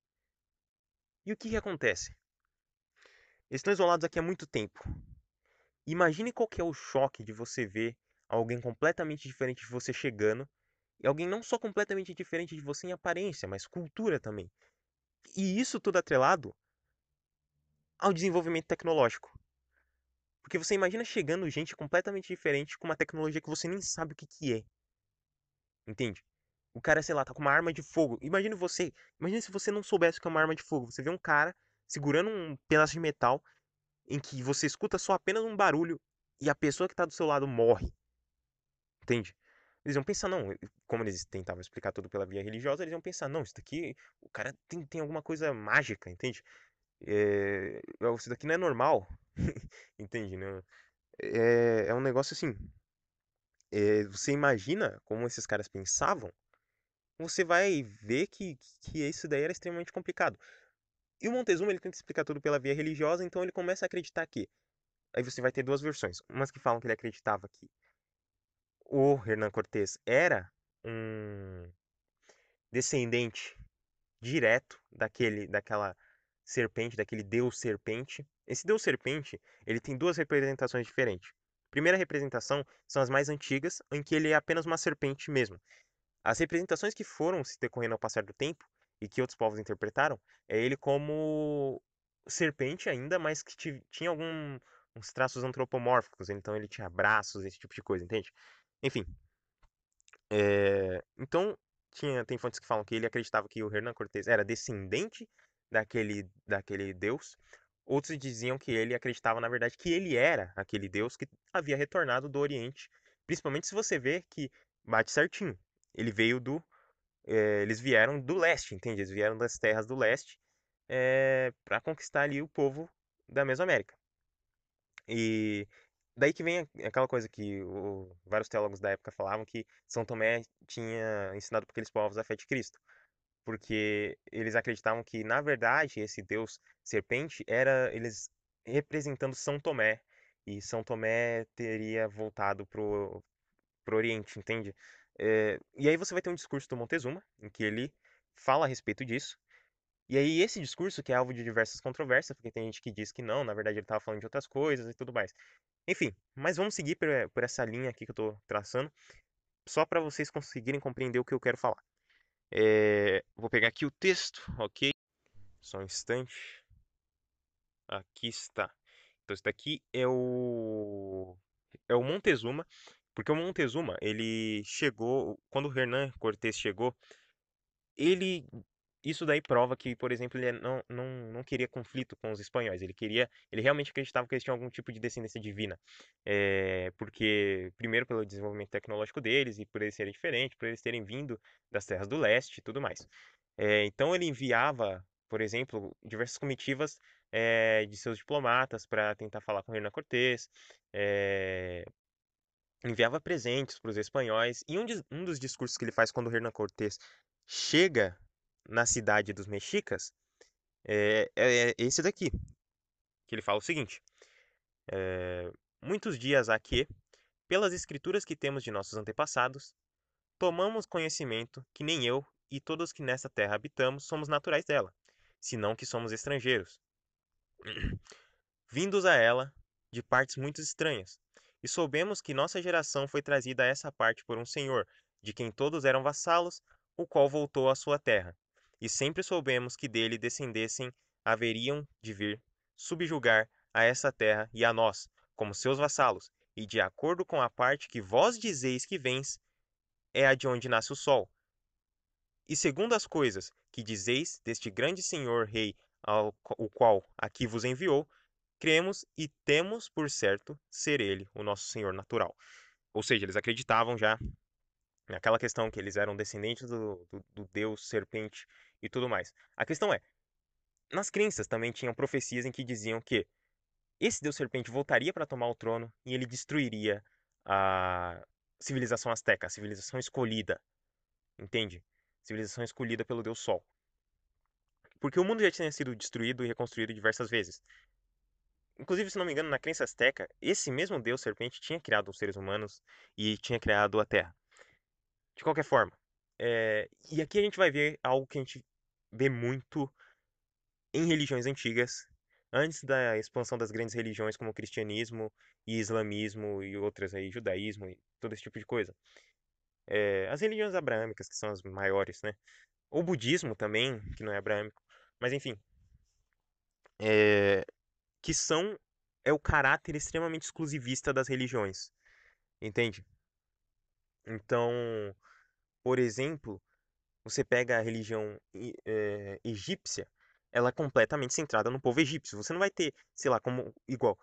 E o que, que acontece? Eles estão isolados aqui há muito tempo. Imagine qual que é o choque de você ver alguém completamente diferente de você chegando e alguém não só completamente diferente de você em aparência, mas cultura também. E isso tudo atrelado ao desenvolvimento tecnológico. Porque você imagina chegando gente completamente diferente com uma tecnologia que você nem sabe o que, que é. Entende? O cara, sei lá, tá com uma arma de fogo. Imagine você. Imagine se você não soubesse o que é uma arma de fogo. Você vê um cara segurando um pedaço de metal em que você escuta só apenas um barulho e a pessoa que está do seu lado morre. Entende? Eles iam pensar, não, como eles tentavam explicar tudo pela via religiosa, eles iam pensar, não, isso daqui, o cara tem, tem alguma coisa mágica, entende? É, isso daqui não é normal, entende? Não, é, é um negócio assim, é, você imagina como esses caras pensavam, você vai ver que, que isso daí era extremamente complicado. E o Montezuma ele tenta explicar tudo pela via religiosa, então ele começa a acreditar que. Aí você vai ter duas versões. Umas que falam que ele acreditava que o Hernán Cortés era um descendente direto daquele, daquela serpente, daquele deus serpente. Esse deus serpente, ele tem duas representações diferentes. A primeira representação são as mais antigas, em que ele é apenas uma serpente mesmo. As representações que foram se decorrendo ao passar do tempo e que outros povos interpretaram, é ele como serpente ainda, mas que tinha alguns traços antropomórficos. Então ele tinha braços, esse tipo de coisa, entende? Enfim. É, então, tinha, tem fontes que falam que ele acreditava que o Hernán Cortés era descendente daquele, daquele deus. Outros diziam que ele acreditava, na verdade, que ele era aquele deus que havia retornado do Oriente. Principalmente se você vê que bate certinho. Ele veio do. É, eles vieram do leste, entende? Eles vieram das terras do leste é, eh, para conquistar ali o povo da Mesoamérica. E daí que vem aquela coisa que o, vários teólogos da época falavam que São Tomé tinha ensinado para aqueles povos a fé de Cristo. Porque eles acreditavam que, na verdade, esse deus serpente era eles representando São Tomé. E São Tomé teria voltado pro, pro Oriente, entende? É, e aí você vai ter um discurso do Montezuma, em que ele fala a respeito disso. E aí esse discurso, que é alvo de diversas controvérsias, porque tem gente que diz que não, na verdade ele estava falando de outras coisas e tudo mais. Enfim, mas vamos seguir por, por essa linha aqui que eu estou traçando, só para vocês conseguirem compreender o que eu quero falar. É, vou pegar aqui o texto, ok? Só um instante. Aqui está. Então, isso daqui é o é o Montezuma, porque o Montezuma, ele chegou, quando o Hernán Cortés chegou, ele isso daí prova que, por exemplo, ele não, não, não queria conflito com os espanhóis. Ele queria, ele realmente acreditava que eles tinham algum tipo de descendência divina, é, porque primeiro pelo desenvolvimento tecnológico deles e por eles serem diferentes, por eles terem vindo das terras do leste e tudo mais. É, então ele enviava, por exemplo, diversas comitivas é, de seus diplomatas para tentar falar com Hernán Cortés. Enviava presentes para os espanhóis e um, de, um dos discursos que ele faz quando Hernán Cortés chega na cidade dos mexicas é, é, é esse daqui, que ele fala o seguinte: é, muitos dias há que, pelas escrituras que temos de nossos antepassados, tomamos conhecimento que nem eu e todos que nessa terra habitamos somos naturais dela, senão que somos estrangeiros, vindos a ela de partes muito estranhas, e soubemos que nossa geração foi trazida a essa parte por um senhor, de quem todos eram vassalos, o qual voltou à sua terra, e sempre soubemos que dele descendessem haveriam de vir subjugar a essa terra e a nós, como seus vassalos, e de acordo com a parte que vós dizeis que vens, é a de onde nasce o sol. E segundo as coisas que dizeis deste grande senhor rei, ao, o qual aqui vos enviou, cremos e temos por certo ser ele o nosso senhor natural. Ou seja, eles acreditavam já naquela questão que eles eram descendentes do, do, do deus serpente e tudo mais. A questão é, nas crenças também tinham profecias em que diziam que esse deus serpente voltaria para tomar o trono e ele destruiria a civilização azteca, a civilização escolhida. Entende? Civilização escolhida pelo deus Sol. Porque o mundo já tinha sido destruído e reconstruído diversas vezes. Inclusive, se não me engano, na crença azteca, esse mesmo deus serpente tinha criado os seres humanos e tinha criado a Terra. De qualquer forma, é... e aqui a gente vai ver algo que a gente vê muito em religiões antigas, antes da expansão das grandes religiões como cristianismo e islamismo e outras aí, judaísmo e todo esse tipo de coisa. É, as religiões abraâmicas, que são as maiores, né? O budismo também, que não é abraâmico, mas enfim. É, que são é o caráter extremamente exclusivista das religiões. Entende? Então, por exemplo, você pega a religião é, egípcia, ela é completamente centrada no povo egípcio. Você não vai ter, sei lá, como igual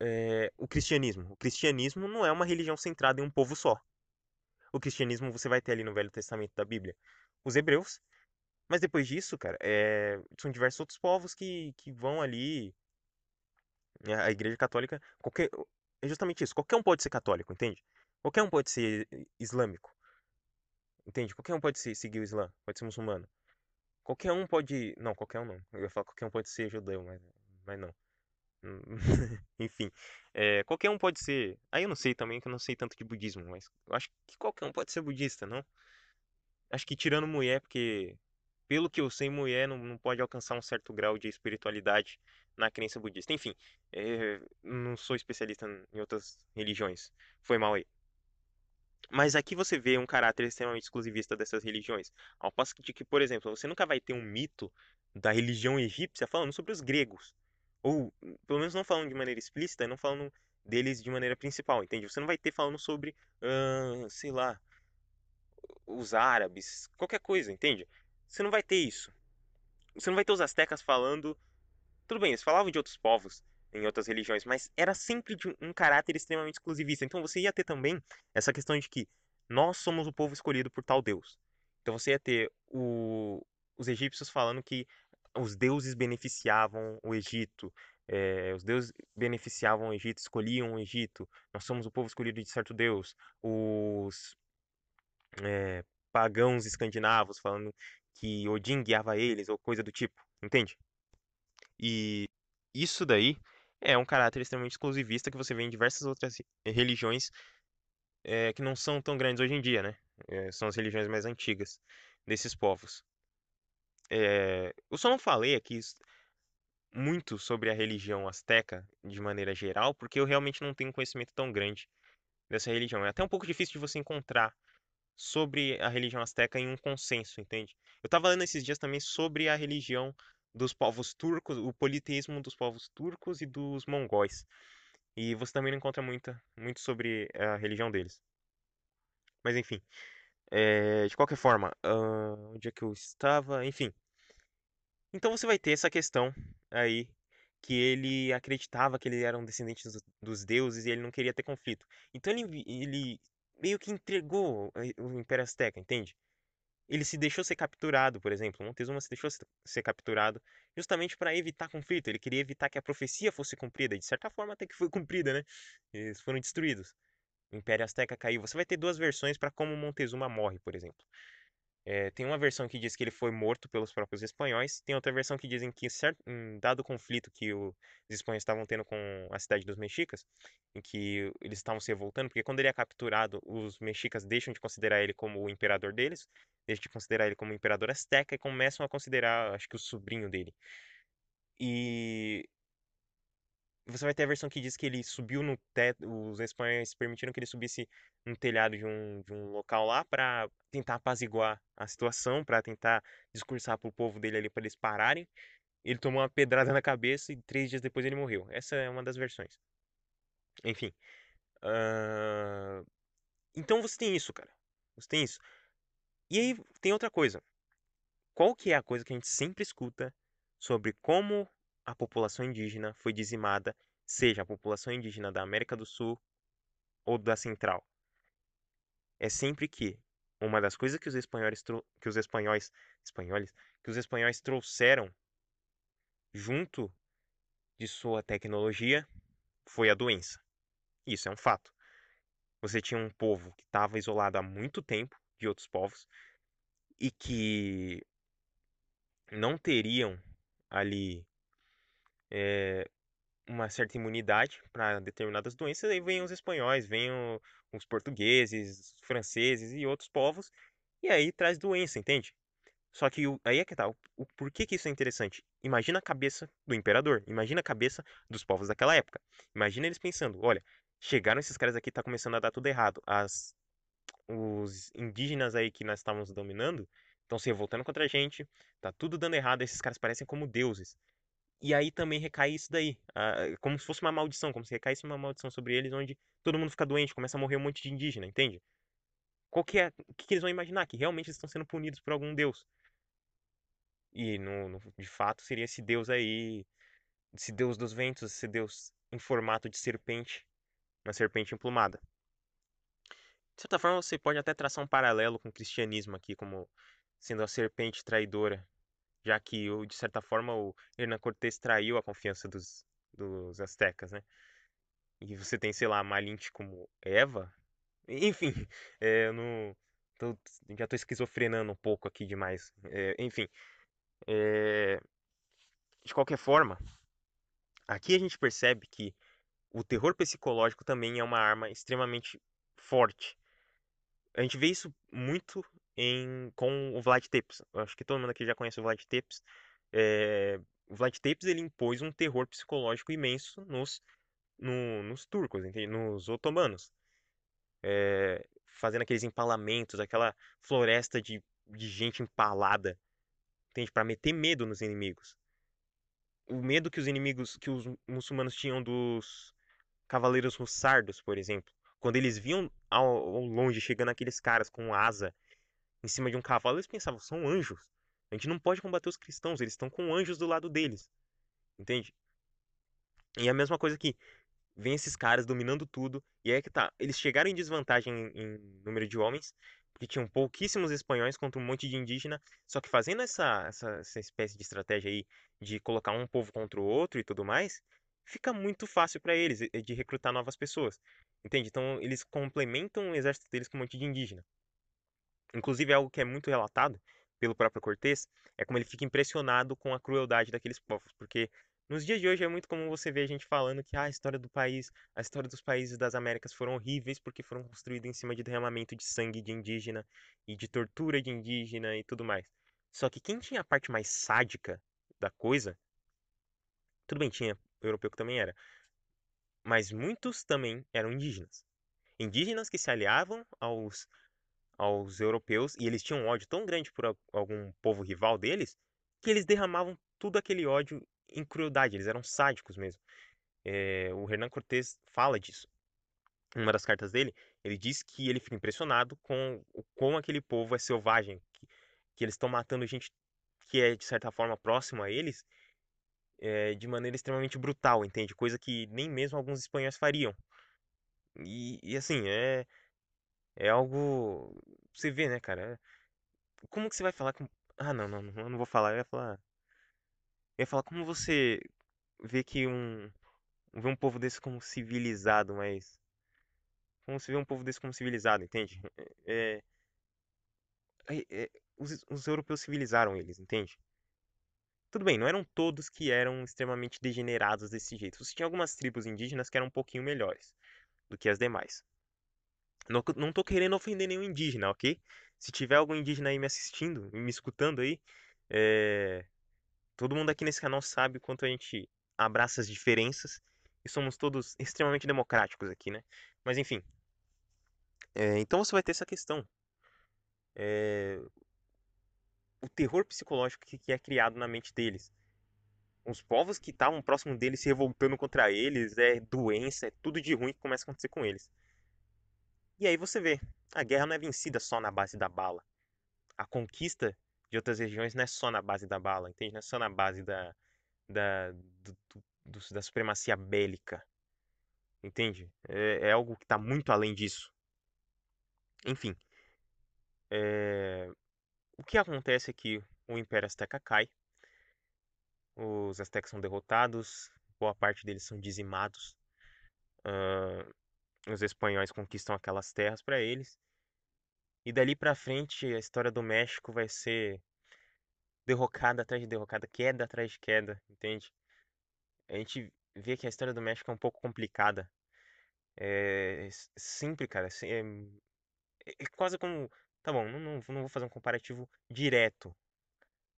é, o cristianismo. O cristianismo não é uma religião centrada em um povo só. O cristianismo você vai ter ali no Velho Testamento da Bíblia os hebreus, mas depois disso, cara, é, são diversos outros povos que, que vão ali. A Igreja Católica, qualquer, é justamente isso. Qualquer um pode ser católico, entende? Qualquer um pode ser islâmico. Entende? Qualquer um pode seguir o Islã, pode ser muçulmano. Qualquer um pode. Não, qualquer um não. Eu ia falar qualquer um pode ser judeu, mas, mas não. Enfim. É, qualquer um pode ser. Aí eu não sei também, que eu não sei tanto de budismo, mas eu acho que qualquer um pode ser budista, não? Acho que tirando mulher, porque pelo que eu sei, mulher não, não pode alcançar um certo grau de espiritualidade na crença budista. Enfim, é, não sou especialista em outras religiões. Foi mal aí. Mas aqui você vê um caráter extremamente exclusivista dessas religiões. Ao passo de que, por exemplo, você nunca vai ter um mito da religião egípcia falando sobre os gregos. Ou, pelo menos não falando de maneira explícita, não falando deles de maneira principal, entende? Você não vai ter falando sobre, uh, sei lá, os árabes, qualquer coisa, entende? Você não vai ter isso. Você não vai ter os astecas falando. Tudo bem, eles falavam de outros povos em outras religiões, mas era sempre de um caráter extremamente exclusivista. Então você ia ter também essa questão de que nós somos o povo escolhido por tal Deus. Então você ia ter o, os egípcios falando que os deuses beneficiavam o Egito, é, os deuses beneficiavam o Egito, escolhiam o Egito, nós somos o povo escolhido de certo Deus. Os é, pagãos escandinavos falando que Odin guiava eles, ou coisa do tipo, entende? E isso daí é um caráter extremamente exclusivista que você vê em diversas outras religiões é, que não são tão grandes hoje em dia, né? É, são as religiões mais antigas desses povos. É, eu só não falei aqui muito sobre a religião asteca de maneira geral, porque eu realmente não tenho conhecimento tão grande dessa religião. É até um pouco difícil de você encontrar sobre a religião asteca em um consenso, entende? Eu estava lendo esses dias também sobre a religião dos povos turcos, o politeísmo dos povos turcos e dos mongóis. E você também não encontra muita, muito sobre a religião deles. Mas enfim, é, de qualquer forma, uh, onde é que eu estava? Enfim. Então você vai ter essa questão aí que ele acreditava que ele era um descendente dos, dos deuses e ele não queria ter conflito. Então ele, ele meio que entregou eh, o Império Azteca, entende? Ele se deixou ser capturado, por exemplo. Montezuma se deixou ser capturado justamente para evitar conflito. Ele queria evitar que a profecia fosse cumprida. E de certa forma até que foi cumprida, né? Eles foram destruídos. O Império Azteca caiu. Você vai ter duas versões para como Montezuma morre, por exemplo. É, tem uma versão que diz que ele foi morto pelos próprios espanhóis, tem outra versão que dizem que, certo, em dado conflito que os espanhóis estavam tendo com a cidade dos mexicas, em que eles estavam se revoltando, porque quando ele é capturado, os mexicas deixam de considerar ele como o imperador deles, deixam de considerar ele como imperador azteca e começam a considerar, acho que, o sobrinho dele. E você vai ter a versão que diz que ele subiu no teto, os espanhóis permitiram que ele subisse no telhado de um, de um local lá para tentar apaziguar a situação, para tentar discursar pro povo dele ali para eles pararem. Ele tomou uma pedrada na cabeça e três dias depois ele morreu. Essa é uma das versões. Enfim. Uh... Então você tem isso, cara. Você tem isso. E aí tem outra coisa. Qual que é a coisa que a gente sempre escuta sobre como a população indígena foi dizimada, seja a população indígena da América do Sul ou da Central. É sempre que uma das coisas que os espanhóis que os espanhóis espanhóis que os espanhóis trouxeram junto de sua tecnologia foi a doença. Isso é um fato. Você tinha um povo que estava isolado há muito tempo de outros povos e que não teriam ali é, uma certa imunidade para determinadas doenças, aí vêm os espanhóis, vêm os portugueses, os franceses e outros povos, e aí traz doença, entende? Só que o, aí é que tá, o, o, por que que isso é interessante? Imagina a cabeça do imperador, imagina a cabeça dos povos daquela época. Imagina eles pensando, olha, chegaram esses caras aqui, tá começando a dar tudo errado. As, os indígenas aí que nós estávamos dominando estão se revoltando contra a gente, tá tudo dando errado, esses caras parecem como deuses. E aí também recai isso daí, como se fosse uma maldição, como se recaísse uma maldição sobre eles, onde todo mundo fica doente, começa a morrer um monte de indígena, entende? Qual que é, o que, que eles vão imaginar? Que realmente eles estão sendo punidos por algum deus. E no, no, de fato seria esse deus aí, esse deus dos ventos, esse deus em formato de serpente, uma serpente emplumada. De certa forma, você pode até traçar um paralelo com o cristianismo aqui, como sendo a serpente traidora já que, de certa forma, o Hernan Cortés traiu a confiança dos, dos astecas, né? E você tem, sei lá, Malinte como Eva. Enfim, é, tô, já tô esquizofrenando um pouco aqui demais. É, enfim, é, de qualquer forma, aqui a gente percebe que o terror psicológico também é uma arma extremamente forte. A gente vê isso muito em, com o Vlad Tepes. Acho que todo mundo aqui já conhece o Vlad Tepes. É, o Vlad Tepes ele impôs um terror psicológico imenso nos, no, nos turcos, nos otomanos. É, fazendo aqueles empalamentos, aquela floresta de, de gente empalada, entende? Para meter medo nos inimigos. O medo que os inimigos, que os muçulmanos tinham dos cavaleiros russardos, por exemplo, quando eles viam ao, ao longe chegando aqueles caras com asa em cima de um cavalo, eles pensavam, são anjos. A gente não pode combater os cristãos, eles estão com anjos do lado deles. Entende? E a mesma coisa aqui. Vem esses caras dominando tudo. E aí é que tá. Eles chegaram em desvantagem em, em número de homens. Porque tinham pouquíssimos espanhóis contra um monte de indígena. Só que fazendo essa, essa, essa espécie de estratégia aí de colocar um povo contra o outro e tudo mais, fica muito fácil para eles de recrutar novas pessoas. Entende? Então eles complementam o exército deles com um monte de indígena. Inclusive, algo que é muito relatado pelo próprio Cortés é como ele fica impressionado com a crueldade daqueles povos, porque nos dias de hoje é muito comum você ver gente falando que ah, a história do país, a história dos países das Américas foram horríveis porque foram construídos em cima de derramamento de sangue de indígena e de tortura de indígena e tudo mais. Só que quem tinha a parte mais sádica da coisa, tudo bem, tinha europeu que também era, mas muitos também eram indígenas. Indígenas que se aliavam aos aos europeus e eles tinham um ódio tão grande por algum povo rival deles que eles derramavam tudo aquele ódio em crueldade, eles eram sádicos mesmo. É, o Hernán Cortés fala disso. Em uma das cartas dele, ele diz que ele fica impressionado com como aquele povo é selvagem, que, que eles estão matando gente que é de certa forma próximo a eles é, de maneira extremamente brutal, entende? Coisa que nem mesmo alguns espanhóis fariam. E, e assim, é, é algo. Você vê, né, cara? Como que você vai falar com. Ah, não, não, não, eu não vou falar. Eu ia falar. Eu ia falar como você vê que um. Vê um povo desse como civilizado, mas. Como você vê um povo desse como civilizado, entende? É. é, é os, os europeus civilizaram eles, entende? Tudo bem, não eram todos que eram extremamente degenerados desse jeito. Você tinha algumas tribos indígenas que eram um pouquinho melhores do que as demais. Não, não tô querendo ofender nenhum indígena, ok? Se tiver algum indígena aí me assistindo, me escutando aí, é... todo mundo aqui nesse canal sabe o quanto a gente abraça as diferenças e somos todos extremamente democráticos aqui, né? Mas enfim. É... Então você vai ter essa questão. É... O terror psicológico que, que é criado na mente deles os povos que estavam próximo deles se revoltando contra eles, é doença, é tudo de ruim que começa a acontecer com eles. E aí você vê, a guerra não é vencida só na base da bala. A conquista de outras regiões não é só na base da bala, entende? Não é só na base da, da, do, do, da supremacia bélica. Entende? É, é algo que está muito além disso. Enfim. É... O que acontece é que o Império Azteca cai. Os Aztecas são derrotados. Boa parte deles são dizimados. Os espanhóis conquistam aquelas terras para eles. E dali para frente a história do México vai ser derrocada atrás de derrocada, queda atrás de queda, entende? A gente vê que a história do México é um pouco complicada. É sempre, cara, é, é quase como. Tá bom, não, não, não vou fazer um comparativo direto.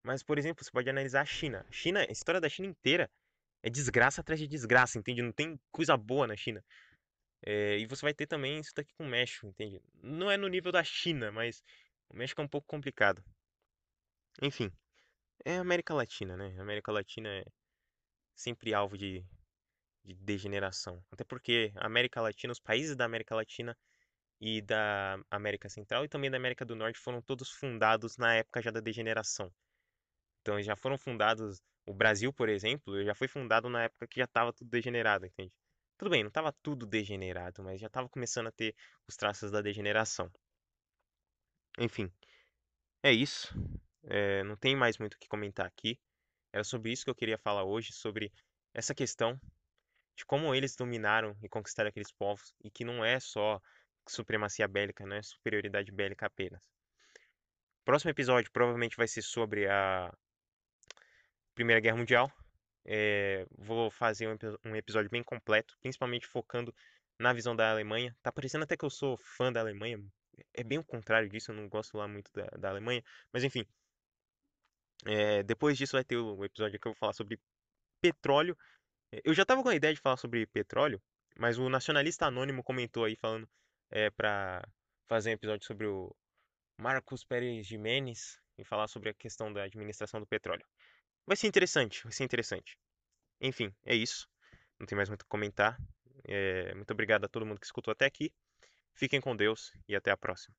Mas, por exemplo, você pode analisar a China. A China, a história da China inteira é desgraça atrás de desgraça, entende? Não tem coisa boa na China. É, e você vai ter também isso daqui com o México, entende? Não é no nível da China, mas o México é um pouco complicado. Enfim, é América Latina, né? A América Latina é sempre alvo de, de degeneração. Até porque a América Latina, os países da América Latina e da América Central e também da América do Norte foram todos fundados na época já da degeneração. Então, já foram fundados. O Brasil, por exemplo, já foi fundado na época que já estava tudo degenerado, entende? Tudo bem, não estava tudo degenerado, mas já estava começando a ter os traços da degeneração. Enfim, é isso. É, não tem mais muito o que comentar aqui. Era sobre isso que eu queria falar hoje, sobre essa questão de como eles dominaram e conquistaram aqueles povos e que não é só supremacia bélica, não é superioridade bélica apenas. Próximo episódio provavelmente vai ser sobre a Primeira Guerra Mundial, é, vou fazer um, um, episódio bem completo, principalmente focando na visão da Alemanha. Tá parecendo até que eu sou fã da Alemanha. É bem o contrário disso, eu não gosto lá muito da, da Alemanha. Mas enfim. É, depois disso vai ter o episódio que eu vou falar sobre petróleo. Eu já tava com a ideia de falar sobre petróleo, mas o nacionalista anônimo comentou aí falando é, pra fazer um episódio sobre o Marcos Pérez Jimenez e falar sobre a questão da administração do petróleo. Vai ser interessante, vai ser interessante. Enfim, é isso. Não tem mais muito o que comentar. É, muito obrigado a todo mundo que escutou até aqui. Fiquem com Deus e até a próxima.